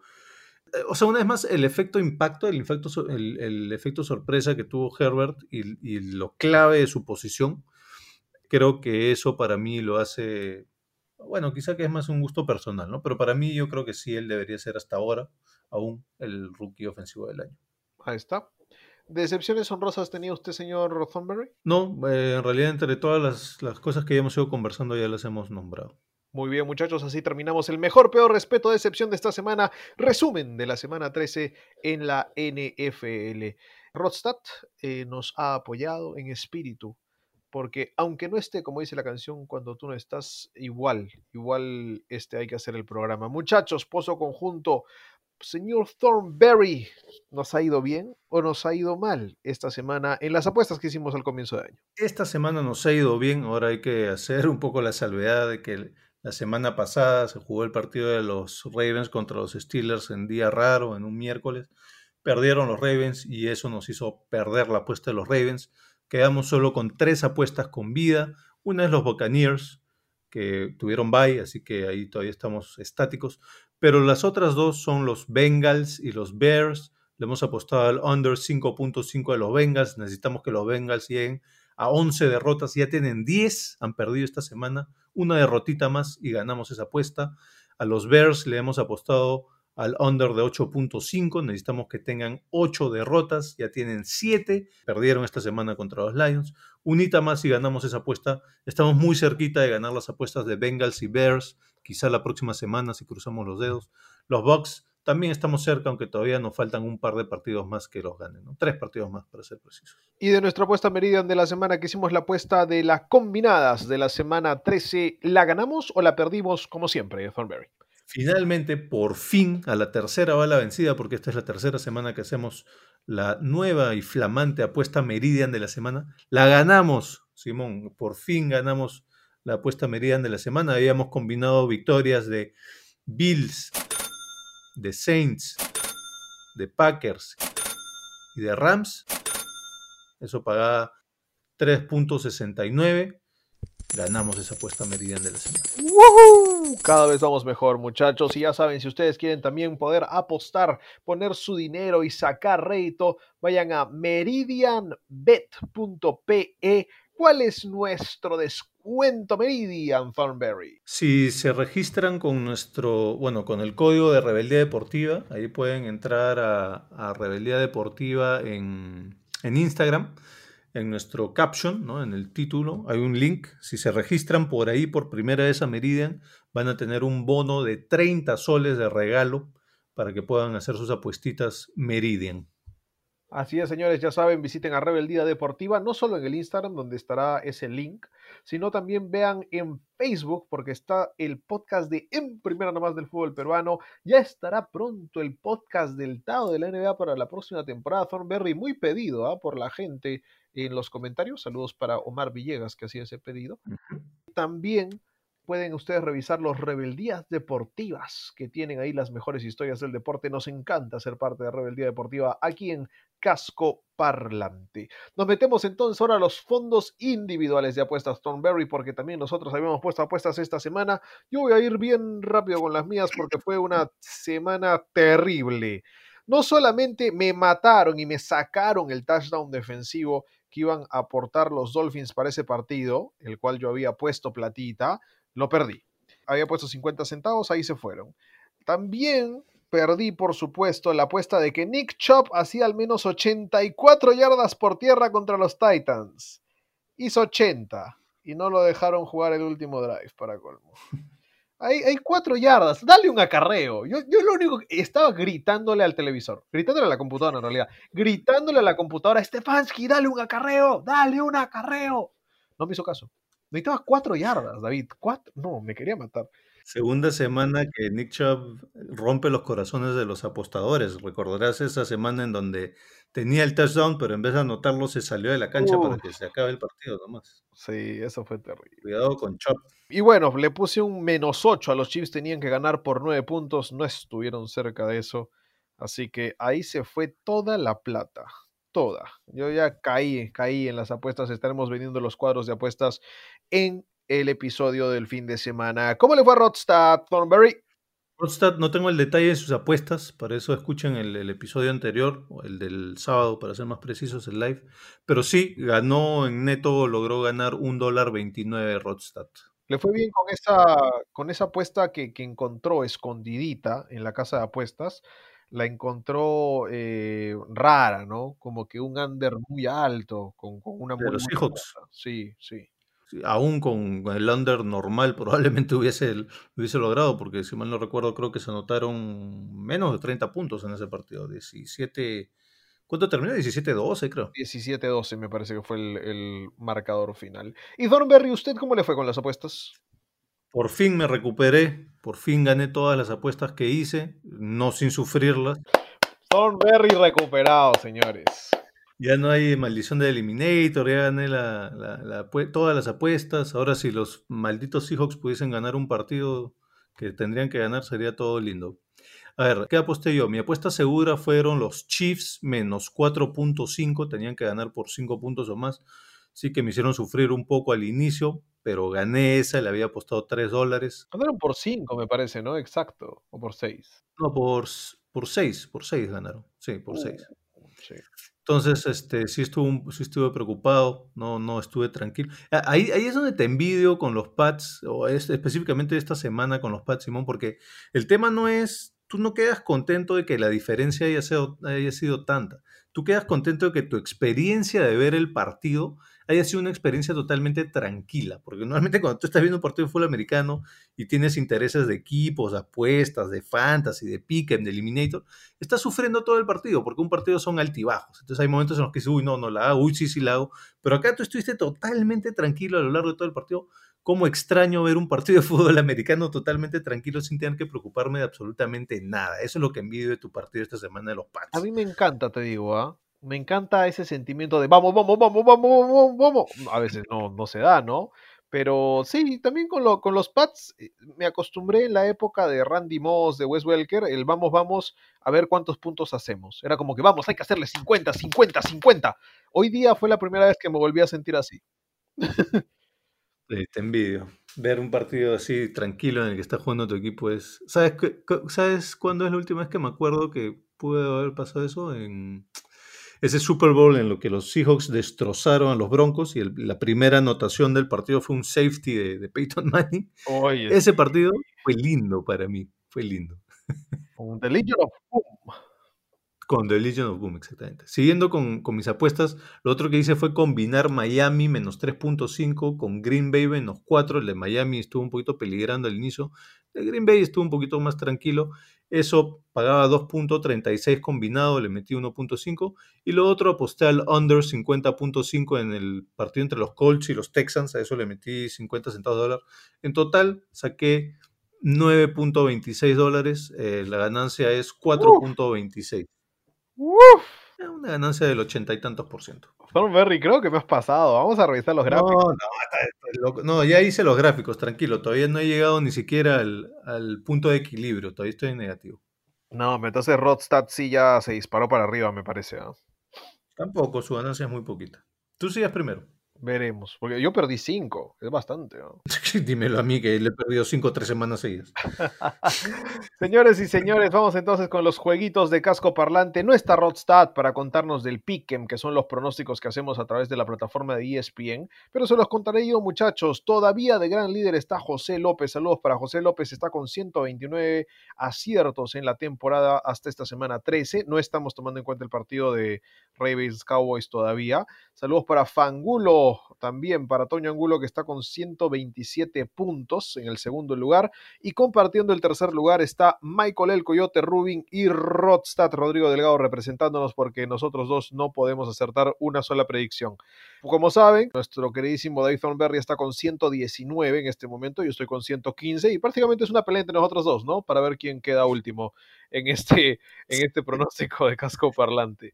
eh, O sea, una vez más, el efecto impacto, el efecto, el efecto sorpresa que tuvo Herbert y, y lo clave de su posición, creo que eso para mí lo hace. Bueno, quizá que es más un gusto personal, ¿no? Pero para mí yo creo que sí, él debería ser hasta ahora aún el rookie ofensivo del año. Ahí está. ¿Decepciones honrosas tenía usted, señor Thornberry? No, eh, en realidad entre todas las, las cosas que ya hemos ido conversando ya las hemos nombrado. Muy bien, muchachos, así terminamos el mejor, peor, respeto, decepción de esta semana. Resumen de la semana 13 en la NFL. Rodstad eh, nos ha apoyado en espíritu, porque aunque no esté, como dice la canción, cuando tú no estás, igual, igual este, hay que hacer el programa. Muchachos, Pozo Conjunto, señor Thornberry, ¿nos ha ido bien o nos ha ido mal esta semana en las apuestas que hicimos al comienzo de año? Esta semana nos ha ido bien, ahora hay que hacer un poco la salvedad de que la semana pasada se jugó el partido de los Ravens contra los Steelers en día raro, en un miércoles. Perdieron los Ravens y eso nos hizo perder la apuesta de los Ravens. Quedamos solo con tres apuestas con vida. Una es los Buccaneers, que tuvieron bye, así que ahí todavía estamos estáticos. Pero las otras dos son los Bengals y los Bears. Le hemos apostado al under 5.5 de los Bengals. Necesitamos que los Bengals lleguen a 11 derrotas. Ya tienen 10, han perdido esta semana. Una derrotita más y ganamos esa apuesta. A los Bears le hemos apostado al under de 8.5. Necesitamos que tengan 8 derrotas. Ya tienen 7. Perdieron esta semana contra los Lions. Unita más y ganamos esa apuesta. Estamos muy cerquita de ganar las apuestas de Bengals y Bears. Quizá la próxima semana si cruzamos los dedos. Los Bucks también estamos cerca, aunque todavía nos faltan un par de partidos más que los ganen. ¿no? Tres partidos más para ser precisos. Y de nuestra apuesta Meridian de la semana que hicimos la apuesta de las combinadas de la semana 13, ¿la ganamos o la perdimos como siempre, Thornberry? Finalmente, por fin, a la tercera bala vencida, porque esta es la tercera semana que hacemos la nueva y flamante apuesta Meridian de la semana, la ganamos, Simón, por fin ganamos la apuesta Meridian de la semana. Habíamos combinado victorias de Bills, de Saints, de Packers y de Rams. Eso pagaba 3.69. Ganamos esa apuesta Meridian de la semana. ¡Woohoo! Cada vez vamos mejor, muchachos. Y ya saben, si ustedes quieren también poder apostar, poner su dinero y sacar rédito, vayan a meridianbet.pe. ¿Cuál es nuestro descuento Meridian Thornberry? Si se registran con nuestro, bueno, con el código de Rebeldía Deportiva, ahí pueden entrar a, a Rebeldía Deportiva en, en Instagram, en nuestro caption, ¿no? en el título, hay un link. Si se registran por ahí por primera vez a Meridian, van a tener un bono de 30 soles de regalo para que puedan hacer sus apuestitas Meridian. Así es, señores, ya saben, visiten a Rebeldía Deportiva, no solo en el Instagram, donde estará ese link, sino también vean en Facebook, porque está el podcast de En Primera Nomás del Fútbol Peruano. Ya estará pronto el podcast del Tao de la NBA para la próxima temporada. Thornberry, muy pedido ¿ah? por la gente en los comentarios. Saludos para Omar Villegas, que hacía ese pedido. También pueden ustedes revisar los Rebeldías Deportivas, que tienen ahí las mejores historias del deporte. Nos encanta ser parte de Rebeldía Deportiva aquí en Casco Parlante. Nos metemos entonces ahora a los fondos individuales de apuestas Thornberry, porque también nosotros habíamos puesto apuestas esta semana. Yo voy a ir bien rápido con las mías porque fue una semana terrible. No solamente me mataron y me sacaron el touchdown defensivo que iban a aportar los Dolphins para ese partido, el cual yo había puesto platita, lo perdí. Había puesto 50 centavos, ahí se fueron. También perdí, por supuesto, la apuesta de que Nick Chop hacía al menos 84 yardas por tierra contra los Titans. Hizo 80 y no lo dejaron jugar el último drive para colmo. Hay, hay cuatro yardas, dale un acarreo. Yo, yo lo único que estaba gritándole al televisor, gritándole a la computadora en realidad, gritándole a la computadora, Stefanski, dale un acarreo, dale un acarreo. No me hizo caso. Necesitaba cuatro yardas, David. Cuatro. No, me quería matar. Segunda semana que Nick Chubb rompe los corazones de los apostadores. Recordarás esa semana en donde tenía el touchdown, pero en vez de anotarlo se salió de la cancha para que se acabe el partido nomás. Sí, eso fue terrible. Cuidado con Chubb. Y bueno, le puse un menos 8 a los Chiefs, tenían que ganar por 9 puntos, no estuvieron cerca de eso. Así que ahí se fue toda la plata, toda. Yo ya caí, caí en las apuestas, estaremos vendiendo los cuadros de apuestas en el episodio del fin de semana. ¿Cómo le fue a Rodstad, Thornberry? Rodstad, no tengo el detalle de sus apuestas, para eso escuchen el, el episodio anterior, o el del sábado, para ser más precisos, el live. Pero sí, ganó en neto, logró ganar un dólar 29 Rodstad. Le fue bien con esa, con esa apuesta que, que encontró escondidita en la casa de apuestas. La encontró eh, rara, ¿no? Como que un under muy alto, con, con una De muy los Seahawks. Sí, sí. Aún con el under normal (laughs) probablemente hubiese, hubiese logrado, porque si mal no recuerdo creo que se anotaron menos de 30 puntos en ese partido. 17... ¿Cuánto terminó? 17-12 creo. 17-12 me parece que fue el, el marcador final. Y Thornberry, ¿usted cómo le fue con las apuestas? Por fin me recuperé, por fin gané todas las apuestas que hice, no sin sufrirlas. Thornberry recuperado, señores. Ya no hay maldición de Eliminator, ya gané la- la- la apue- todas las apuestas. Ahora si los malditos Seahawks pudiesen ganar un partido que tendrían que ganar, sería todo lindo. A ver, ¿qué aposté yo? Mi apuesta segura fueron los Chiefs menos 4.5, tenían que ganar por 5 puntos o más. Sí que me hicieron sufrir un poco al inicio, pero gané esa, le había apostado 3 dólares. Ganaron por 5, me parece, ¿no? Exacto. O por 6. No, por, por 6, por 6 ganaron. Sí, por 6. Sí. Entonces, este, sí, estuve, un- sí estuve preocupado, no, no estuve tranquilo. Ahí, ahí es donde te envidio con los Pats, o es- específicamente esta semana con los Pats, Simón, porque el tema no es, tú no quedas contento de que la diferencia haya sido, haya sido tanta. Tú quedas contento de que tu experiencia de ver el partido haya sido una experiencia totalmente tranquila, porque normalmente cuando tú estás viendo un partido de fútbol americano y tienes intereses de equipos, apuestas, de fantasy, de pick'em, de eliminator, estás sufriendo todo el partido, porque un partido son altibajos. Entonces hay momentos en los que dices, uy, no, no la hago, uy, sí, sí la hago. Pero acá tú estuviste totalmente tranquilo a lo largo de todo el partido. Cómo extraño ver un partido de fútbol americano totalmente tranquilo sin tener que preocuparme de absolutamente nada. Eso es lo que envidio de tu partido esta semana de los Pats. A mí me encanta, te digo, ¿ah? Me encanta ese sentimiento de vamos, vamos, vamos, vamos, vamos, vamos. A veces no, no se da, ¿no? Pero sí, también con, lo, con los Pats eh, me acostumbré en la época de Randy Moss, de Wes Welker, el vamos, vamos, a ver cuántos puntos hacemos. Era como que vamos, hay que hacerle 50, 50, 50. Hoy día fue la primera vez que me volví a sentir así. (laughs) Sí, te envidio. Ver un partido así tranquilo en el que está jugando tu equipo es... ¿Sabes, ¿Sabes cuándo es la última vez que me acuerdo que pude haber pasado eso? En ese Super Bowl en lo que los Seahawks destrozaron a los Broncos y el- la primera anotación del partido fue un safety de, de Peyton Manning. Oye, (laughs) Ese partido fue lindo para mí, fue lindo. con The Legion of Boom. Con The Legion of Boom, exactamente. Siguiendo con, con mis apuestas, lo otro que hice fue combinar Miami menos 3.5 con Green Bay menos 4. El de Miami estuvo un poquito peligrando al inicio. El de Green Bay estuvo un poquito más tranquilo. Eso pagaba 2.36 combinado, le metí 1.5. Y lo otro aposté al under 50.5 en el partido entre los Colts y los Texans. A eso le metí 50 centavos de dólar. En total saqué 9.26 dólares. Eh, la ganancia es 4.26. Uf, Eh, Una ganancia del ochenta y tantos por ciento. Thornberry, creo que me has pasado. Vamos a revisar los No, gráficos. no, está- está loco. No, ya hice los gráficos, tranquilo. Todavía no he llegado ni siquiera al, al punto de equilibrio. Todavía estoy en negativo. No, entonces Rodstad sí ya se disparó para arriba, me parece. ¿ah? Tampoco, su ganancia es muy poquita. Tú sigas primero. Veremos. Porque yo perdí 5. Es bastante. ¿no? (laughs) Dímelo a mí que le he perdido cinco o tres semanas seguidas. (laughs) Señores y señores, vamos entonces con los jueguitos de casco parlante. No está Rodstad para contarnos del Pick'em, que son los pronósticos que hacemos a través de la plataforma de ESPN, pero se los contaré yo, muchachos. Todavía de gran líder está José López. Saludos para José López, está con 129 aciertos en la temporada hasta esta semana 13. No estamos tomando en cuenta el partido de Ravens Cowboys todavía. Saludos para Fangulo también para Toño Angulo que está con 127 puntos en el segundo lugar y compartiendo el tercer lugar está Michael El Coyote Rubin y Rodstad Rodrigo Delgado representándonos porque nosotros dos no podemos acertar una sola predicción. Como saben, nuestro queridísimo David Thornberry está con 119 en este momento, yo estoy con 115 y prácticamente es una pelea entre nosotros dos, ¿no? Para ver quién queda último en este, en este pronóstico de casco parlante.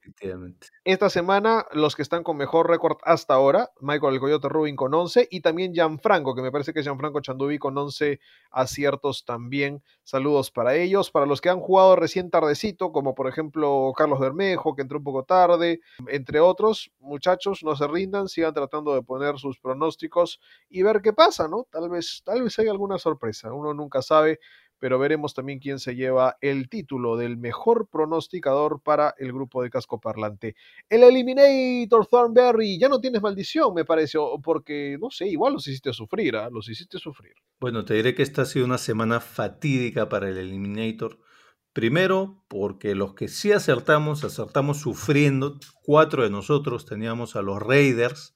Esta semana, los que están con mejor récord hasta ahora, Michael El Coyote Rubin con 11 y también Gianfranco, que me parece que Gianfranco Chandubi con 11 aciertos también. Saludos para ellos. Para los que han jugado recién tardecito, como por ejemplo Carlos Bermejo, que entró un poco tarde, entre otros, muchachos, no se rindan, sigan tratando de poner sus pronósticos y ver qué pasa, ¿no? Tal vez, tal vez haya alguna sorpresa, uno nunca sabe pero veremos también quién se lleva el título del mejor pronosticador para el grupo de casco parlante. El Eliminator Thornberry, ya no tienes maldición, me parece, porque no sé, igual los hiciste sufrir, ¿ah? los hiciste sufrir. Bueno, te diré que esta ha sido una semana fatídica para el Eliminator. Primero, porque los que sí acertamos, acertamos sufriendo. Cuatro de nosotros teníamos a los Raiders.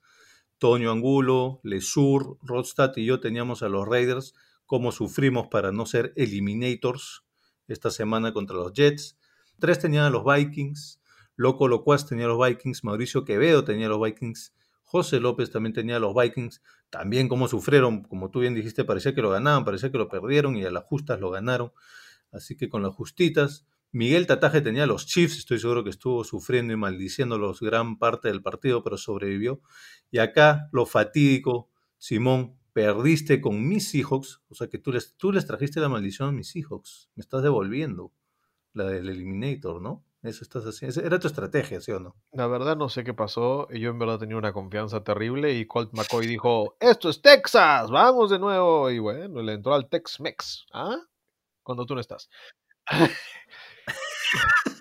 Toño Angulo, Lesur, Rodstad y yo teníamos a los Raiders. Cómo sufrimos para no ser Eliminators esta semana contra los Jets. Tres tenían a los Vikings. Loco Locuaz tenía a los Vikings. Mauricio Quevedo tenía a los Vikings. José López también tenía a los Vikings. También cómo sufrieron, como tú bien dijiste, parecía que lo ganaban, parecía que lo perdieron y a las justas lo ganaron. Así que con las justitas, Miguel Tataje tenía a los Chiefs, estoy seguro que estuvo sufriendo y maldiciéndolos gran parte del partido, pero sobrevivió. Y acá lo fatídico, Simón, perdiste con mis Seahawks, o sea que tú les, tú les trajiste la maldición a mis Seahawks, me estás devolviendo la del Eliminator, ¿no? Eso estás haciendo, esa era tu estrategia, ¿sí o no? La verdad no sé qué pasó, yo en verdad tenía una confianza terrible y Colt McCoy dijo, esto es Texas, vamos de nuevo, y bueno, le entró al Tex-Mex, ¿ah? Cuando tú no estás. (laughs)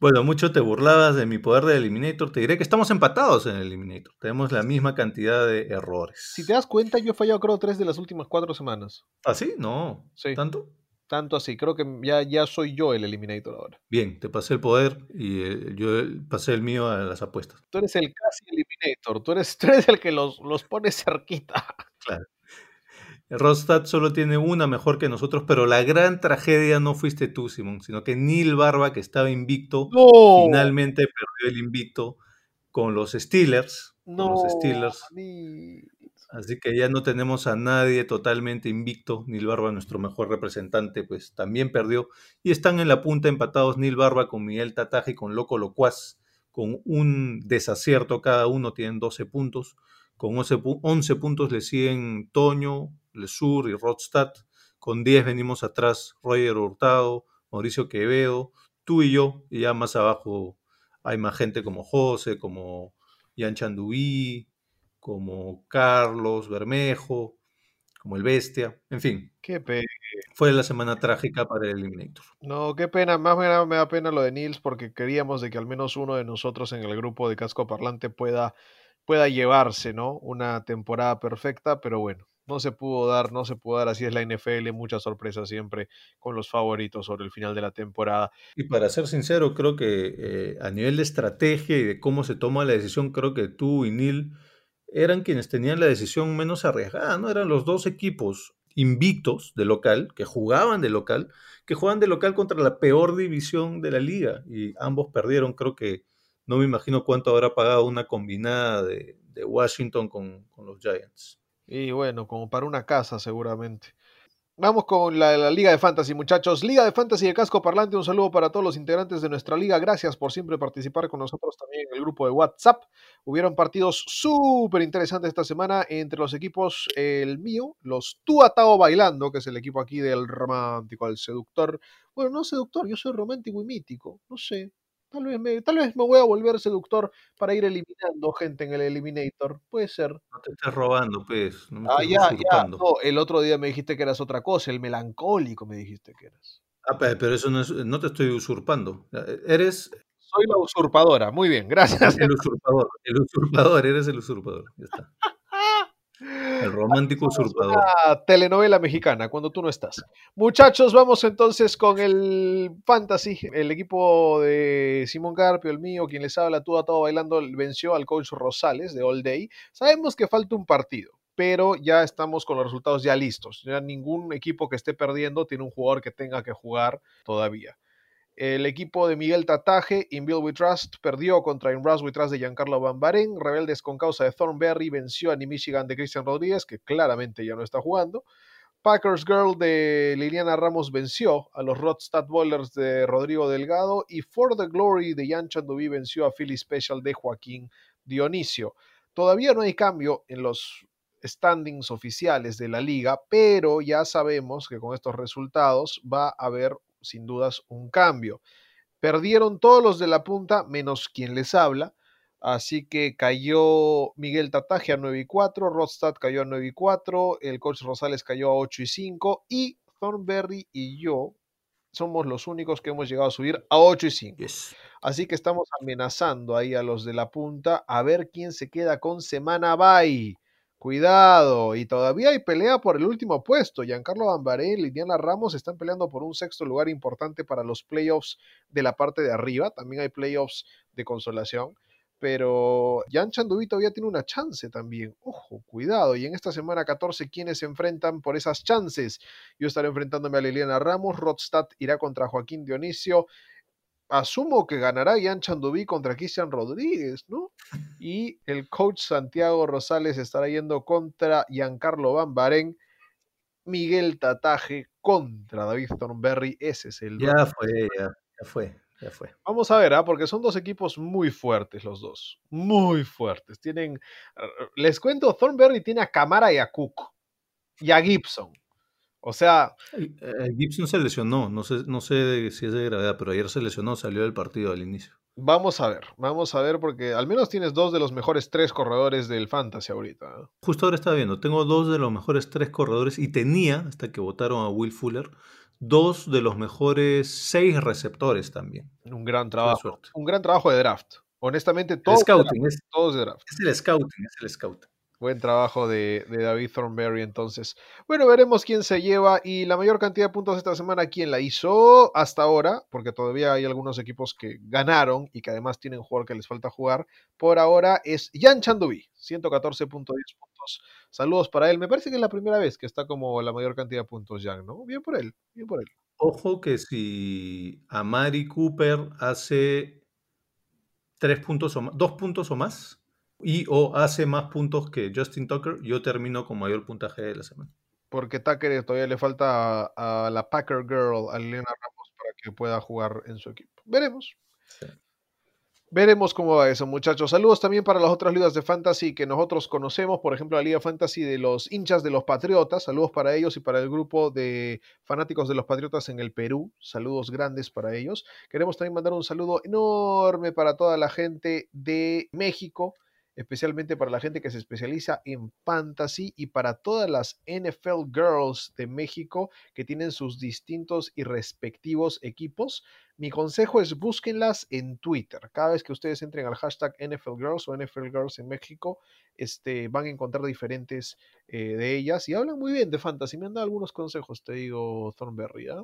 Bueno, mucho te burlabas de mi poder de Eliminator, te diré que estamos empatados en el Eliminator, tenemos la misma cantidad de errores. Si te das cuenta, yo he fallado creo tres de las últimas cuatro semanas. ¿Ah, sí? No. Sí. ¿Tanto? Tanto así, creo que ya, ya soy yo el Eliminator ahora. Bien, te pasé el poder y eh, yo pasé el mío a las apuestas. Tú eres el casi Eliminator, tú eres, (laughs) tú eres el que los, los pone cerquita. Claro. Rostad solo tiene una mejor que nosotros, pero la gran tragedia no fuiste tú, Simón, sino que Neil Barba, que estaba invicto, No, finalmente perdió el invicto con los Steelers. Con los Steelers. ni- Así que ya no tenemos a nadie totalmente invicto. Neil Barba, nuestro mejor representante, pues también perdió. Y están en la punta empatados Neil Barba con Miguel Tataje y con Loco Locuaz, con un desacierto cada uno, tienen 12 puntos. Con 11, pu- 11 puntos le siguen Toño, Lesur y Rodstad. Con 10 venimos atrás Roger Hurtado, Mauricio Quevedo, tú y yo. Y ya más abajo hay más gente como José, como Ian Chandubí, como Carlos Bermejo, como el Bestia, en fin, Qué pena. fue la semana trágica para el Eliminator. No, qué pena, más me da, me da pena lo de Nils porque queríamos de que al menos uno de nosotros en el grupo de casco parlante pueda, pueda llevarse, ¿no? Una temporada perfecta, pero bueno, no se pudo dar, no se pudo dar, así es la NFL, mucha sorpresa siempre con los favoritos sobre el final de la temporada. Y para ser sincero, creo que eh, a nivel de estrategia y de cómo se toma la decisión, creo que tú y Neil eran quienes tenían la decisión menos arriesgada, ¿no? Eran los dos equipos invictos de local, que jugaban de local, que jugaban de local contra la peor división de la liga y ambos perdieron, creo que no me imagino cuánto habrá pagado una combinada de, Washington con los Giants. Y bueno, como para una casa seguramente. Vamos con la, la Liga de Fantasy, muchachos. Liga de Fantasy de Casco Parlante, un saludo para todos los integrantes de nuestra liga. Gracias por siempre participar con nosotros también en el grupo de WhatsApp. Hubieron partidos súper interesantes esta semana entre los equipos, el mío, los Tú Atao Bailando, que es el equipo aquí del romántico, el seductor. Bueno, no seductor, yo soy romántico y mítico, no sé. Tal vez, me, tal vez me voy a volver seductor para ir eliminando gente en el Eliminator. Puede ser. No te estés robando, pues, no me Ah, ya, ya. No, el otro día me dijiste que eras otra cosa, el melancólico me dijiste que eras. Ah, pe- pero eso no es, no te estoy usurpando. Eh, Eres Soy la usurpadora. Muy bien, gracias. el usurpador. El usurpador, eres el usurpador. Ya está. (laughs) El romántico usurpador. Una telenovela mexicana cuando tú no estás. Muchachos, vamos entonces con el Fantasy. El equipo de Simón Carpio, el mío, quien les habla, tú a todo bailando, venció al coach Rosales de All Day. Sabemos que falta un partido, pero ya estamos con los resultados ya listos. Ya ningún equipo que esté perdiendo tiene un jugador que tenga que jugar todavía. El equipo de Miguel Tataje, In Bill We Trust, perdió contra In Rush We Trust de Giancarlo Bambarén. Rebeldes con causa de Thornberry venció a New Michigan de Christian Rodríguez, que claramente ya no está jugando. Packers Girl de Liliana Ramos venció a los Rodstad Bowlers de Rodrigo Delgado. Y For the Glory de Jan Chandubi venció a Philly Special de Joaquín Dionisio. Todavía no hay cambio en los standings oficiales de la liga, pero ya sabemos que con estos resultados va a haber sin dudas un cambio. Perdieron todos los de la punta, menos quien les habla. Así que cayó Miguel Tataje a 9 y 4, Rodstad cayó a 9 y 4, el coach Rosales cayó a 8 y 5 y Thornberry y yo somos los únicos que hemos llegado a subir a 8 y 5. Yes. Así que estamos amenazando ahí a los de la punta a ver quién se queda con semana bye. Cuidado, y todavía hay pelea por el último puesto. Giancarlo Bambaré y Liliana Ramos están peleando por un sexto lugar importante para los playoffs de la parte de arriba. También hay playoffs de consolación. Pero Jan Chandubi todavía tiene una chance también. Ojo, cuidado. Y en esta semana 14, ¿quiénes se enfrentan por esas chances? Yo estaré enfrentándome a Liliana Ramos. Rodstad irá contra Joaquín Dionisio asumo que ganará Jan Chandubi contra Cristian Rodríguez, ¿no? Y el coach Santiago Rosales estará yendo contra Giancarlo Bambarén, Miguel Tataje contra David Thornberry, ese es el... Ya fue, ya, ya fue, ya fue. Vamos a ver, ¿ah? porque son dos equipos muy fuertes los dos, muy fuertes. Tienen, les cuento, Thornberry tiene a Camara y a Cook y a Gibson. O sea, Eh, Gibson se lesionó, no sé, no sé si es de gravedad, pero ayer se lesionó, salió del partido al inicio. vamos a ver, vamos a ver, porque al menos tienes dos de los mejores tres corredores del Fantasy ahorita. ¿ah? Justo ahora estaba viendo, tengo dos de los mejores tres corredores y tenía, hasta que votaron a Will Fuller, dos de los mejores seis receptores también. Un gran trabajo. Un gran trabajo de draft. Honestamente, todos, de draft, scouting, es, todos de draft. es el scouting, es el scouting. Buen trabajo de, David Thornberry entonces. Bueno, veremos quién se lleva y la mayor cantidad de puntos esta semana, quién la hizo hasta ahora, porque todavía hay algunos equipos que ganaron y que además tienen jugador que les falta jugar. Por ahora es Jan Chandubi, 114.10 puntos. Saludos para él. Me parece que es la primera vez que está como la mayor cantidad de puntos Jan, ¿no? Bien por él, bien por él. Ojo que si Amari Cooper hace tres puntos o más, dos puntos o más, y o hace más puntos que Justin Tucker, yo termino con mayor puntaje de la semana. Porque Tucker todavía le falta a, a la Packer Girl, a Elena Ramos, para que pueda jugar en su equipo. Veremos. Sí. Veremos cómo va eso, muchachos. Saludos también para las otras ligas de fantasy que nosotros conocemos, por ejemplo, la Liga Fantasy de los hinchas de los Patriotas. Saludos para ellos y para el grupo de fanáticos de los Patriotas en el Perú. Saludos grandes para ellos. Queremos también mandar un saludo enorme para toda la gente de México, especialmente para la gente que se especializa en fantasy y para todas las NFL Girls de México que tienen sus distintos y respectivos equipos. Mi consejo es búsquenlas en Twitter. Cada vez que ustedes entren al hashtag NFL Girls o NFL Girls en México, este, van a encontrar diferentes eh, de ellas y hablan muy bien de fantasy. Me han dado algunos consejos, te digo, Thornberry. ¿ah?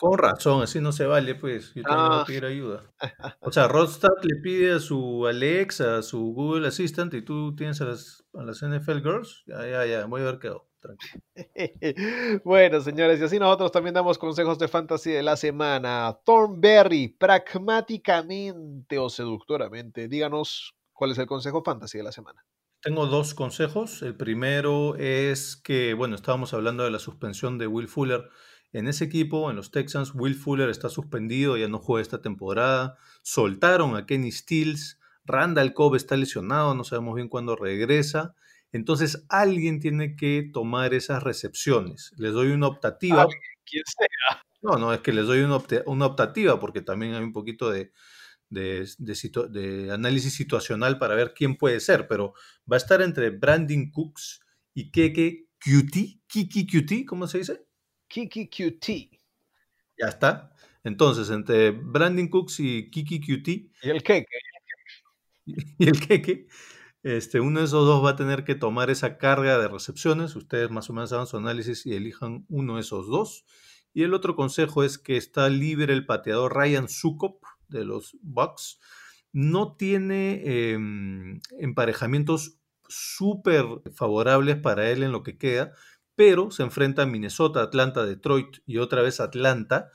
Con razón, así no se vale, pues. Yo también voy Ah. a pedir ayuda. (laughs) O sea, Rodstad le pide a su Alexa, a su Google Assistant, y tú tienes a las, a las NFL Girls. Ya, ya, ya, voy a ver qué hago. Tranquilo. (laughs) bueno, señores, y así nosotros también damos consejos de fantasy de la semana. Thornberry, pragmáticamente o seductoramente, díganos cuál es el consejo fantasy de la semana. Tengo dos consejos. El primero es que, bueno, estábamos hablando de la suspensión de Will Fuller. En ese equipo, en los Texans, Will Fuller está suspendido, ya no juega esta temporada. Soltaron a Kenny Stills. Randall Cobb está lesionado, no sabemos bien cuándo regresa. Entonces, alguien tiene que tomar esas recepciones. Les doy una optativa. Quien sea. No, no, es que les doy una, opta- una optativa porque también hay un poquito de, de, de situ- de análisis situacional para ver quién puede ser, pero va a estar entre Brandon Cooks y Keke Cutie, Kiki Cutie, ¿cómo se dice? Kiki QT. Ya está. Entonces, entre Brandon Cooks y Kiki Cutie Y el queque. (laughs) y el Keke, Este, uno de esos dos va a tener que tomar esa carga de recepciones. Ustedes más o menos hagan su análisis y elijan uno de esos dos. Y el otro consejo es que está libre el pateador Ryan Sukop de los Bucks. No tiene em, emparejamientos súper favorables para él en lo que queda, pero se enfrenta a Minnesota, Atlanta, Detroit y otra vez Atlanta.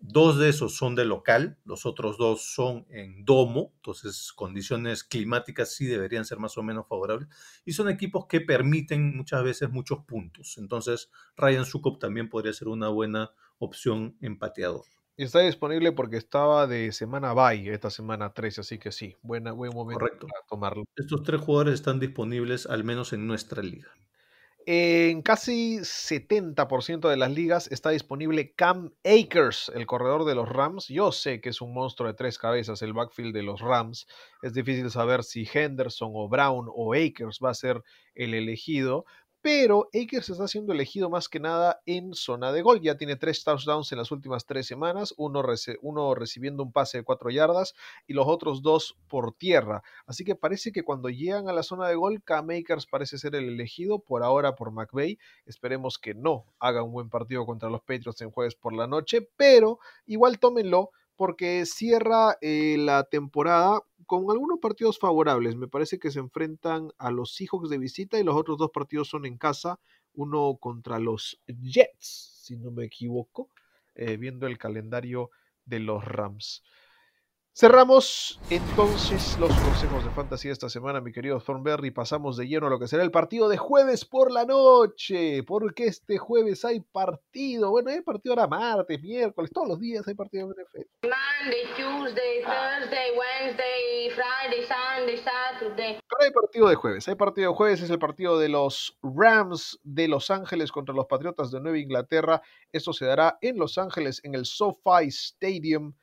Dos de esos son de local, los otros dos son en domo, entonces condiciones climáticas sí deberían ser más o menos favorables. Y son equipos que permiten muchas veces muchos puntos. Entonces Ryan Sukop también podría ser una buena opción en pateador. Y está disponible porque estaba de semana bye esta semana 13, así que sí, buena, buen momento Correcto. para tomarlo. Estos tres jugadores están disponibles al menos en nuestra liga. En casi 70% de las ligas está disponible Cam Akers, el corredor de los Rams. Yo sé que es un monstruo de tres cabezas el backfield de los Rams. Es difícil saber si Henderson o Brown o Akers va a ser el elegido, pero Akers está siendo elegido más que nada en zona de gol. Ya tiene tres touchdowns en las últimas tres semanas, uno, recibiendo un pase de cuatro yardas y los otros dos por tierra. Así que parece que cuando llegan a la zona de gol, Cam Akers parece ser el elegido por ahora por McVay. Esperemos que no haga un buen partido contra los Patriots en jueves por la noche, pero igual tómenlo porque cierra eh, la temporada con algunos partidos favorables. Me parece que se enfrentan a los Seahawks de visita y los otros dos partidos son en casa. Uno contra los Jets, si no me equivoco, eh, viendo el calendario de los Rams. Cerramos entonces los consejos de fantasía esta semana, mi querido Thornberry. Pasamos de lleno a lo que será el partido de jueves por la noche. Porque este jueves hay partido. Bueno, hay partido ahora martes, miércoles, todos los días hay partido en NFL. Monday, Tuesday, Thursday, Wednesday, Friday, Sunday, Saturday. Pero hay partido de jueves. Hay partido de jueves, es el partido de los Rams de Los Ángeles contra los Patriotas de Nueva Inglaterra. Esto se dará en Los Ángeles, en el SoFi Stadium.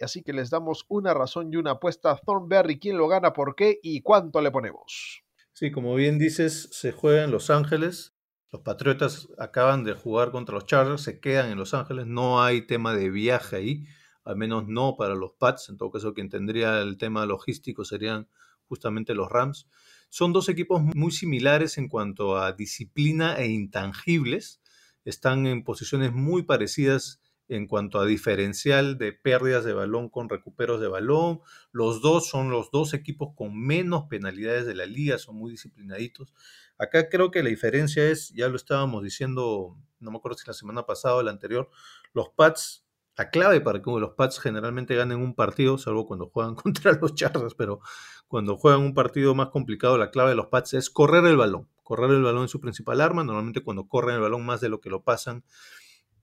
Así que les damos una razón y una apuesta Thornberry. ¿Quién lo gana? ¿Por qué? ¿Y cuánto le ponemos? Sí, como bien dices, se juega en Los Ángeles. Los Patriotas acaban de jugar contra los Chargers, se quedan en Los Ángeles. No hay tema de viaje ahí, al menos no para los Pats. En todo caso, quien tendría el tema logístico serían justamente los Rams. Son dos equipos muy similares en cuanto a disciplina e intangibles. Están en posiciones muy parecidas en cuanto a diferencial de pérdidas de balón con recuperos de balón. Los dos son los dos equipos con menos penalidades de la liga, son muy disciplinaditos. Acá creo que la diferencia es, ya lo estábamos diciendo, no me acuerdo si la semana pasada o la anterior, los Pats, la clave para que los Pats generalmente ganen un partido, salvo cuando juegan (laughs) contra los Chargers, pero cuando juegan un partido más complicado, la clave de los Pats es correr el balón. Correr el balón es su principal arma, normalmente cuando corren el balón más de lo que lo pasan,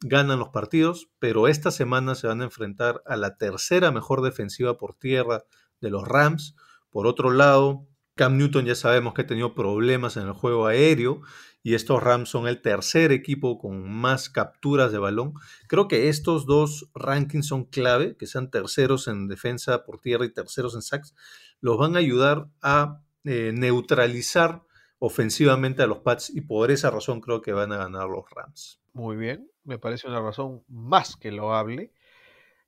ganan los partidos, pero esta semana se van a enfrentar a la tercera mejor defensiva por tierra de los Rams. Por otro lado, Cam Newton ya sabemos que ha tenido problemas en el juego aéreo y estos Rams son el tercer equipo con más capturas de balón. Creo que estos dos rankings son clave, que sean terceros en defensa por tierra y terceros en sacks, los van a ayudar a eh, neutralizar ofensivamente a los Pats y por esa razón creo que van a ganar los Rams. Muy bien, me parece una razón más que loable.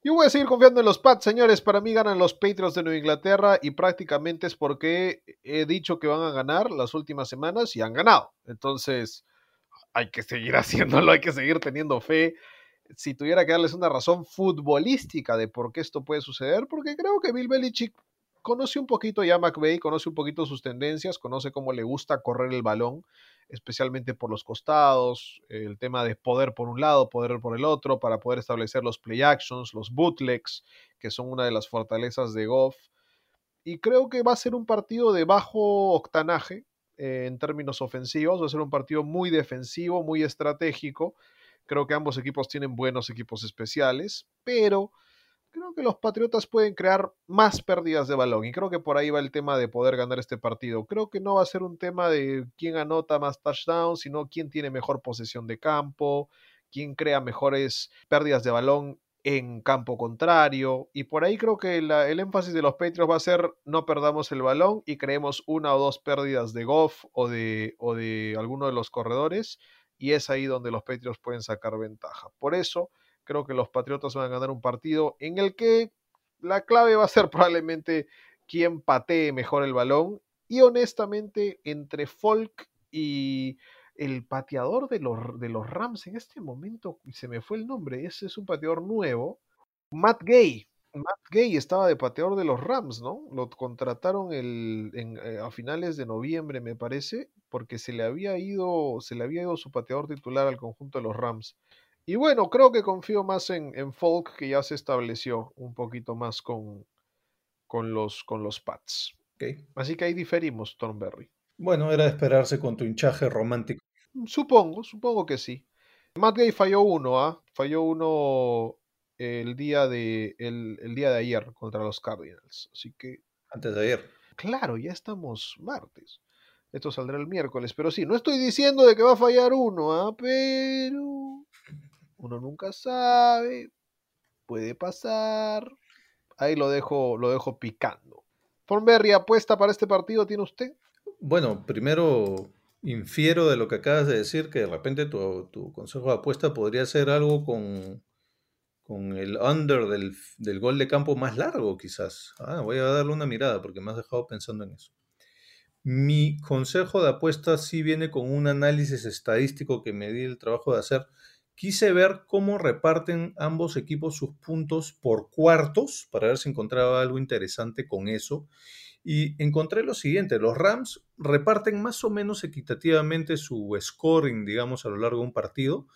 Yo voy a seguir confiando en los Pats, señores. Para mí ganan los Patriots de Nueva Inglaterra y prácticamente es porque he dicho que van a ganar las últimas semanas y han ganado. Entonces, hay que seguir (laughs) haciéndolo, hay que seguir teniendo fe. Si tuviera que darles una razón futbolística de por qué esto puede suceder, porque creo que Bill Belichick conoce un poquito ya a McVay, conoce un poquito sus tendencias, conoce cómo le gusta correr el balón especialmente por los costados, el tema de poder por un lado, poder por el otro, para poder establecer los play actions, los bootlegs, que son una de las fortalezas de Goff. Y creo que va a ser un partido de bajo octanaje eh, en términos ofensivos, va a ser un partido muy defensivo, muy estratégico. Creo que ambos equipos tienen buenos equipos especiales, pero creo que los Patriotas pueden crear más pérdidas de balón y creo que por ahí va el tema de poder ganar este partido. Creo que no va a ser un tema de quién anota más touchdowns, sino quién tiene mejor posesión de campo, quién crea mejores pérdidas de balón en campo contrario. Y por ahí creo que el énfasis de los Patriots va a ser no perdamos el balón y creemos una o dos pérdidas de Goff o de, o de alguno de los corredores. Y es ahí donde los Patriots pueden sacar ventaja. Por eso Creo que los Patriotas van a ganar un partido en el que la clave va a ser (laughs) probablemente quién patee mejor el balón Y honestamente, entre Folk y el pateador de los, de los Rams en este momento, se me fue el nombre, ese es un pateador nuevo, Matt Gay. Matt Gay estaba de pateador de los Rams, ¿no? Lo contrataron el, eh, a finales de noviembre, me parece, porque se le había ido, se le había ido su pateador titular al conjunto de los Rams. Y bueno, creo que confío más en, en Folk, que ya se estableció un poquito más con, con, los, con los Pats. Ok. Así que ahí diferimos, Thornberry. Bueno, era de esperarse con tu hinchaje romántico. Supongo, supongo que sí. Matt Gay falló uno, ¿ah? Falló uno el día de el, el día de ayer contra los Cardinals. Así que, Antes de ayer. claro, ya estamos martes. Esto saldrá el miércoles, pero sí, no estoy diciendo de que va a fallar uno, ¿ah? Pero uno nunca sabe. Puede pasar. Ahí lo dejo, lo dejo picando. Thornberry, apuesta para este partido, ¿tiene usted? Bueno, primero infiero de lo que acabas de decir que de repente tu, tu consejo de apuesta podría ser algo con, con el under del, del gol de campo más largo, quizás. Ah, voy a darle una mirada porque me has dejado pensando en eso. Mi consejo de apuesta sí viene con un análisis estadístico que me di el trabajo de hacer. Quise ver cómo reparten ambos equipos sus puntos por cuartos para ver si encontraba algo interesante con eso. Y encontré lo siguiente, los Rams reparten más o menos equitativamente su scoring, digamos, a lo largo de un partido.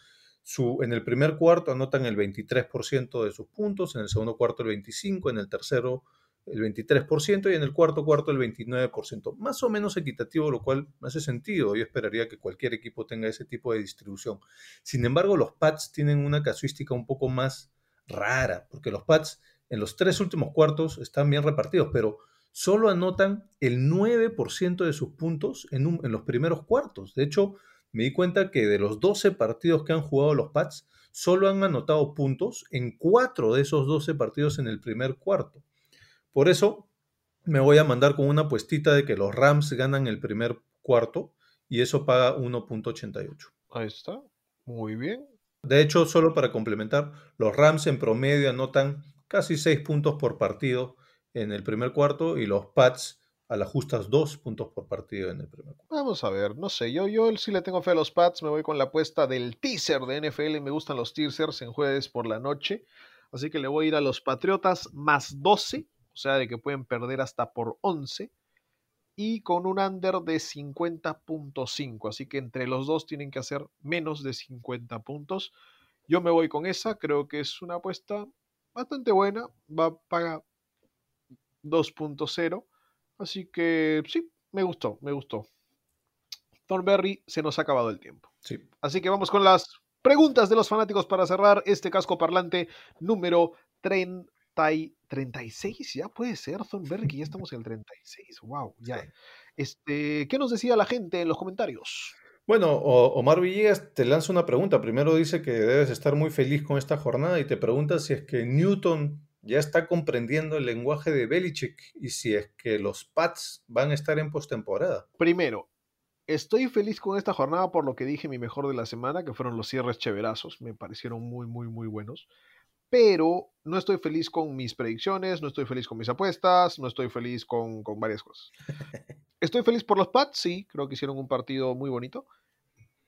Su, en el primer cuarto anotan el 23% de sus puntos, en el segundo cuarto el 25%, en el tercero el 23% y en el cuarto cuarto el 29%. Más o menos equitativo, lo cual hace sentido. Yo esperaría que cualquier equipo tenga ese tipo de distribución. Sin embargo, los Pats tienen una casuística un poco más rara, porque los Pats en los tres últimos cuartos están bien repartidos, pero solo anotan el 9% de sus puntos en, un- en los primeros cuartos. De hecho, me di cuenta que de los 12 partidos que han jugado los Pats, solo han anotado puntos en 4 de esos 12 partidos en el primer cuarto. Por eso me voy a mandar con una puestita de que los Rams ganan el primer cuarto y eso paga 1.88. Ahí está. Muy bien. De hecho, solo para complementar, los Rams en promedio anotan casi 6 puntos por partido en el primer cuarto y los Pats a las justas 2 puntos por partido en el primer cuarto. Vamos a ver, no sé, yo, yo sí le tengo fe a los Pats, me voy con la apuesta del teaser de NFL, me gustan los teasers en jueves por la noche, así que le voy a ir a los Patriotas más 12, o sea, de que pueden perder hasta por 11, y con un under de 50.5, así que entre los dos tienen que hacer menos de 50 puntos. Yo me voy con esa, creo que es una apuesta bastante buena, va paga 2.0, así que sí, me gustó, me gustó. Thornberry, se nos ha acabado el tiempo. Sí. Así que vamos con las preguntas de los fanáticos para cerrar este casco parlante número 30 y 36. Ya puede ser, Thornberry, que ya (laughs) estamos en el 36. Wow, ya. Este, ¿Qué nos decía la gente en los comentarios? Bueno, Omar Villegas te lanza una pregunta. Primero dice que debes estar muy feliz con esta jornada y te pregunta si es que Newton ya está comprendiendo el lenguaje de Belichick y si es que los Pats van a estar en postemporada. Primero, estoy feliz con esta jornada por lo que dije mi mejor de la semana, que fueron los cierres cheverazos. Me parecieron muy, muy, muy buenos. Pero no estoy feliz con mis predicciones, no estoy feliz con mis apuestas, no estoy feliz con, con varias cosas. (laughs) Estoy feliz por los Pats, sí, creo que hicieron un partido muy bonito.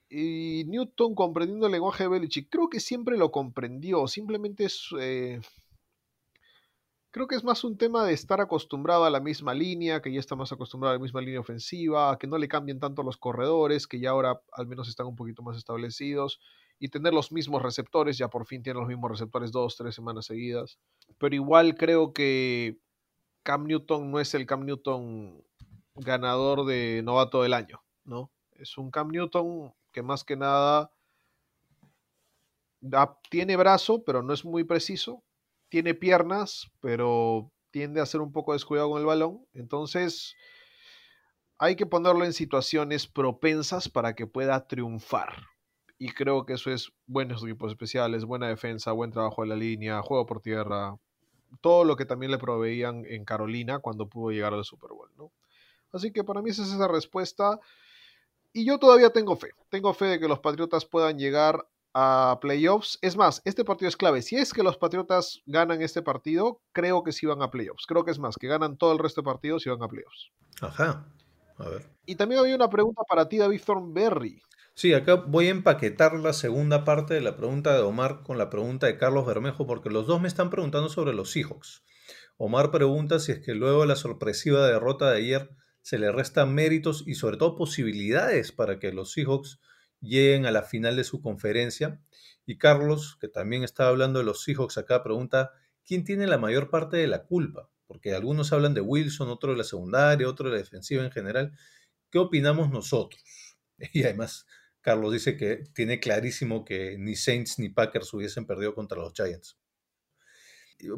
Y Newton comprendiendo el lenguaje de Belichick, creo que siempre lo comprendió, simplemente es... eh, Creo que es más un tema de estar acostumbrado a la misma línea, que ya está más acostumbrado a la misma línea ofensiva, que no le cambien tanto los corredores, que ya ahora al menos están un poquito más establecidos, y tener los mismos receptores, ya por fin tienen los mismos receptores dos, tres semanas seguidas. Pero igual creo que Cam Newton no es el Cam Newton ganador de novato del año, ¿no? Es un Cam Newton que más que nada da- tiene brazo, pero no es muy preciso, tiene piernas, pero tiende a ser un poco descuidado con el balón. Entonces, hay que ponerlo en situaciones propensas para que pueda triunfar. Y creo que eso es buenos equipos especiales, buena defensa, buen trabajo en la línea, juego por tierra, todo lo que también le proveían en Carolina cuando pudo llegar al Super Bowl, ¿no? Así que para mí esa es esa respuesta. Y yo todavía tengo fe. Tengo fe de que los Patriotas puedan llegar a playoffs. Es más, este partido es clave. Si es que los Patriotas ganan este partido, creo que sí van a playoffs. Creo que es más, que ganan todo el resto de partidos y van a playoffs. Ajá. A ver. Y también había una pregunta para ti, David Thornberry. Sí, acá voy a empaquetar la segunda parte de la pregunta de Omar con la pregunta de Carlos Bermejo, porque los dos me están preguntando sobre los Seahawks. Omar pregunta si es que luego de la sorpresiva derrota de ayer se le restan méritos y sobre todo posibilidades para que los Seahawks lleguen a la final de su conferencia. Y Carlos, que también estaba hablando de los Seahawks acá, pregunta, ¿quién tiene la mayor parte de la culpa? Porque algunos hablan de Wilson, otro de la secundaria, otro de la defensiva en general. ¿Qué opinamos nosotros? (laughs) Y además, Carlos dice que tiene clarísimo que ni Saints ni Packers hubiesen perdido contra los Giants.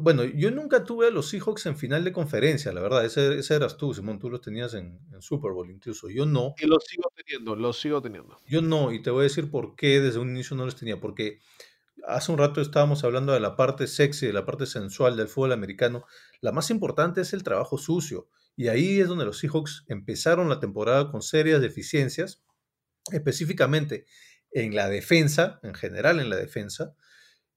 Bueno, yo nunca tuve a los Seahawks en final de conferencia, la verdad. Ese, ese eras tú, Simón. Tú los tenías en, en, Super Bowl incluso. Yo no. Y los sigo teniendo, los sigo teniendo. Yo no, y te voy a decir por qué desde un inicio no los tenía. Porque hace un rato estábamos hablando de la parte sexy, de la parte sensual del fútbol americano. La más importante es el trabajo sucio. Y ahí es donde los Seahawks empezaron la temporada con serias deficiencias, específicamente en la defensa, en general en la defensa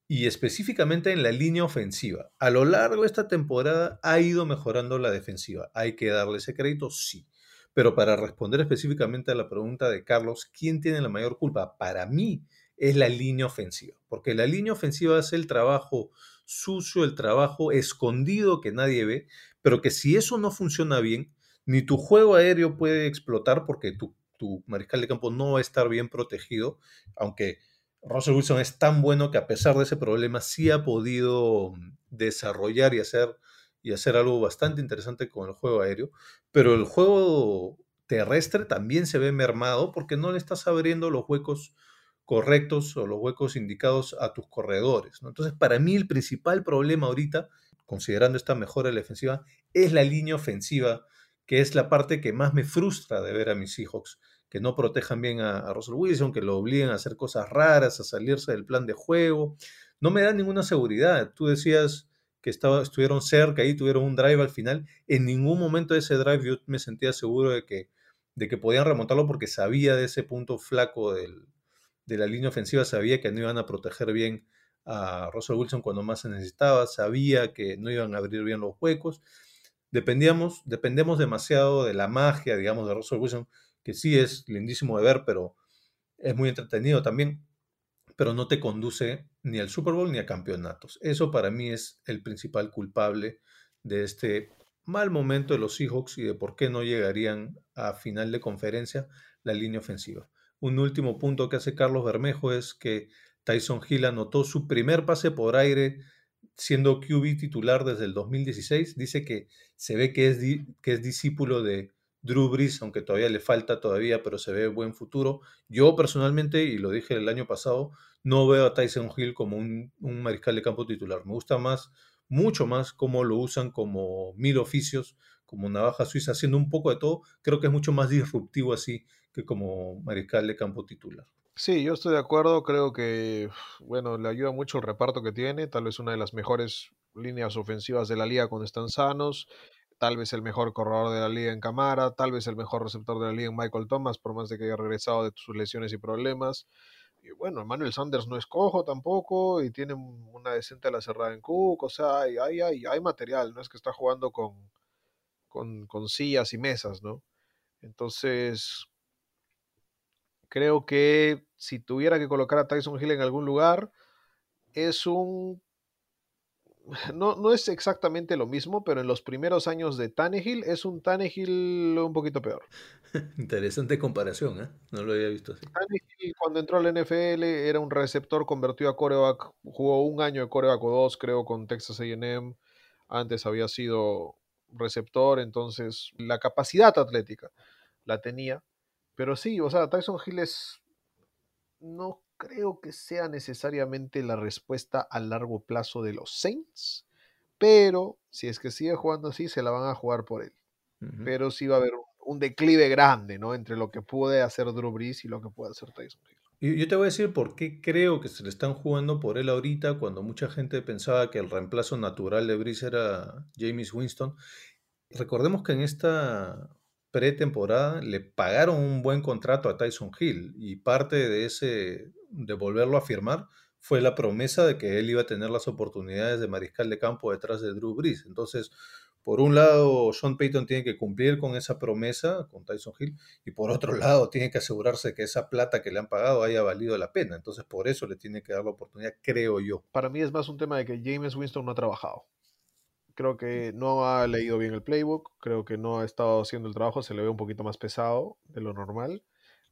y específicamente en la línea ofensiva. A lo largo de esta temporada ha ido mejorando la defensiva. ¿Hay que darle ese crédito? Sí. Pero para responder específicamente a la pregunta de Carlos, ¿quién tiene la mayor culpa? Para mí es la línea ofensiva, porque la línea ofensiva es el trabajo sucio, el trabajo escondido que nadie ve, pero que si eso no funciona bien, ni tu juego aéreo puede explotar porque tu, tu mariscal de campo no va a estar bien protegido, aunque Russell Wilson es tan bueno que a pesar de ese problema sí ha podido desarrollar y hacer, y hacer algo bastante interesante con el juego aéreo, pero el juego terrestre también se ve mermado porque no le estás abriendo los huecos correctos o los huecos indicados a tus corredores. ¿no? Entonces, para mí el principal problema ahorita, considerando esta mejora de la defensiva, es la línea ofensiva, que es la parte que más me frustra de ver a mis Seahawks que no protejan bien a, Russell Wilson, que lo obliguen a hacer cosas raras, a salirse del plan de juego. No me da ninguna seguridad. Tú decías que estaba, estuvieron cerca y tuvieron un drive al final. En ningún momento de ese drive yo me sentía seguro de que, de que podían remontarlo porque sabía de ese punto flaco del, de la línea ofensiva, sabía que no iban a proteger bien a Russell Wilson cuando más se necesitaba, sabía que no iban a abrir bien los huecos. Dependíamos, dependemos demasiado de la magia, digamos, de Russell Wilson que sí es lindísimo de ver, pero es muy entretenido también, pero no te conduce ni al Super Bowl ni a campeonatos. Eso para mí es el principal culpable de este mal momento de los Seahawks y de por qué no llegarían a final de conferencia la línea ofensiva. Un último punto que hace Carlos Bermejo es que Tyson Hill anotó su primer pase por aire siendo QB titular desde el 2016. Dice que se ve que es, que es discípulo de Drew Brees, aunque todavía le falta todavía, pero se ve buen futuro. Yo personalmente, y lo dije el año pasado, no veo a Tyson Hill como un, mariscal de campo titular. Me gusta más, mucho más, cómo lo usan como mil oficios, como navaja suiza, haciendo un poco de todo. Creo que es mucho más disruptivo así que como mariscal de campo titular. Sí, yo estoy de acuerdo. Creo que, bueno, le ayuda mucho el reparto que tiene. Tal vez una de las mejores líneas ofensivas de la liga cuando están sanos tal vez el mejor corredor de la liga en Camara, tal vez el mejor receptor de la liga en Michael Thomas, por más de que haya regresado de sus lesiones y problemas. Y bueno, Emmanuel Sanders no es cojo tampoco y tiene una decente a la cerrada en Cook, o sea, hay, hay, hay material, no es que está jugando con, con, con sillas y mesas, ¿no? Entonces, creo que si tuviera que colocar a Tyson Hill en algún lugar, es un (laughs) no, no es exactamente lo mismo, pero en los primeros años de Tannehill es un Tannehill un poquito peor. (laughs) Interesante comparación, ¿eh? No lo había visto así. Tannehill cuando entró al NFL era un receptor convertido a coreback, jugó un año de coreback o dos, creo, con Texas A&M. Antes había sido receptor, entonces la capacidad atlética la tenía. Pero sí, o sea, Tyson Hill es... No creo que sea necesariamente la respuesta a largo plazo de los Saints, pero si es que sigue jugando así, se la van a jugar por él. Uh -huh. Pero sí va a haber un declive grande, ¿no? Entre lo que puede hacer Drew Brees y lo que puede hacer Tyson Hill. Y yo te voy a decir por qué creo que se le están jugando por él ahorita, cuando mucha gente pensaba que el reemplazo natural de Brees era James Winston. Recordemos que en esta pretemporada le pagaron un buen contrato a Tyson Hill y parte de ese de volverlo a firmar fue la promesa de que él iba a tener las oportunidades de mariscal de campo detrás de Drew Brees. Entonces, por un lado, Sean Payton tiene que cumplir con esa promesa con Tyson Hill y por otro lado, tiene que asegurarse que esa plata que le han pagado haya valido la pena. Entonces, por eso le tiene que dar la oportunidad, creo yo. Para mí es más un tema de que James Winston no ha trabajado. Creo que no ha leído bien el playbook, creo que no ha estado haciendo el trabajo, se le ve un poquito más pesado de lo normal,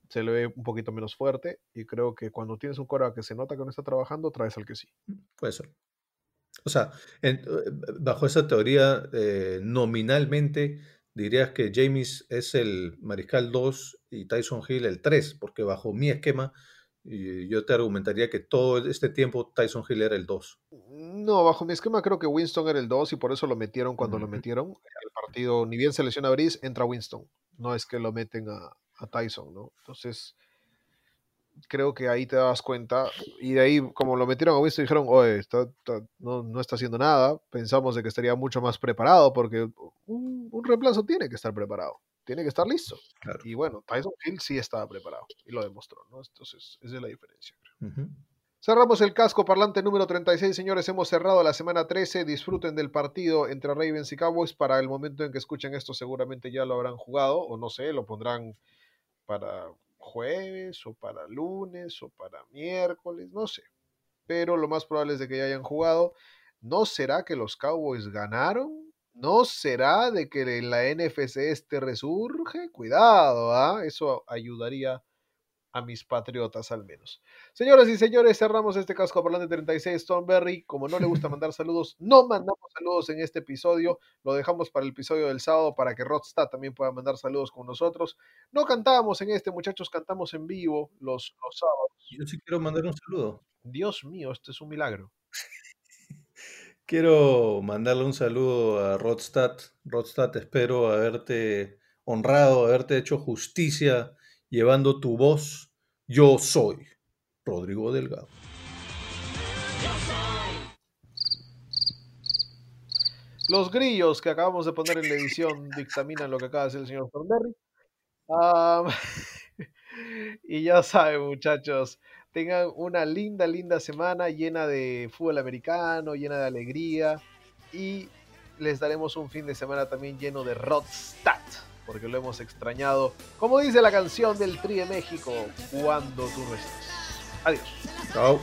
se le ve un poquito menos fuerte y creo que cuando tienes un cora que se nota que no está trabajando, traes al que sí. Puede ser. O sea, en- eh, bajo esa teoría, eh, nominalmente dirías que James es el mariscal 2 y Tyson Hill el 3, porque bajo mi esquema y yo te argumentaría que todo este tiempo Tyson Hill era el 2. No, bajo mi esquema creo que Winston era el 2 y por eso lo metieron cuando lo metieron. El partido, ni bien se lesiona Brice, entra Winston. No es que lo meten a, a Tyson, ¿no? Entonces, creo que ahí te das cuenta. Y de ahí, como lo metieron a Winston, dijeron, oye, está- está- no, no está haciendo nada. Pensamos de que estaría mucho más preparado porque un, un reemplazo tiene que estar preparado. Tiene que estar listo. Claro. Y bueno, Tyson Hill sí estaba preparado y lo demostró, ¿no? Entonces, esa es la diferencia. Ujú. Cerramos el casco parlante número 36, señores. Hemos cerrado la semana 13. Disfruten del partido entre Ravens y Cowboys. Para el momento en que escuchen esto, seguramente ya lo habrán jugado, o no sé, lo pondrán para jueves, o para lunes, o para miércoles, no sé. Pero lo más probable es de que ya hayan jugado. ¿No será que los Cowboys ganaron? ¿No será de que la NFC este resurge? Cuidado, ¿ah? Eso ayudaría a mis patriotas al menos. Señoras y señores, cerramos este casco parlante 36 Stoneberry. Como no le gusta mandar saludos, no mandamos saludos en este episodio. Lo dejamos para el episodio del sábado para que Rodstad también pueda mandar saludos con nosotros. No cantamos en este, muchachos, cantamos en vivo los, los sábados. Yo sí quiero mandar un saludo. Dios mío, esto es un milagro. (laughs) Quiero mandarle un saludo a Rodstad. Rodstad, espero haberte honrado, haberte hecho justicia llevando tu voz. Yo soy Rodrigo Delgado. Los grillos que acabamos de poner en la edición dictaminan lo que acaba de hacer el señor Thornberry. (laughs) Y ya saben, muchachos, tengan una linda, linda semana llena de fútbol americano, llena de alegría. Y les daremos un fin de semana también lleno de Rodstad, porque lo hemos extrañado. Como dice la canción del Tri de México, cuando tú no estés. Adiós. Chao.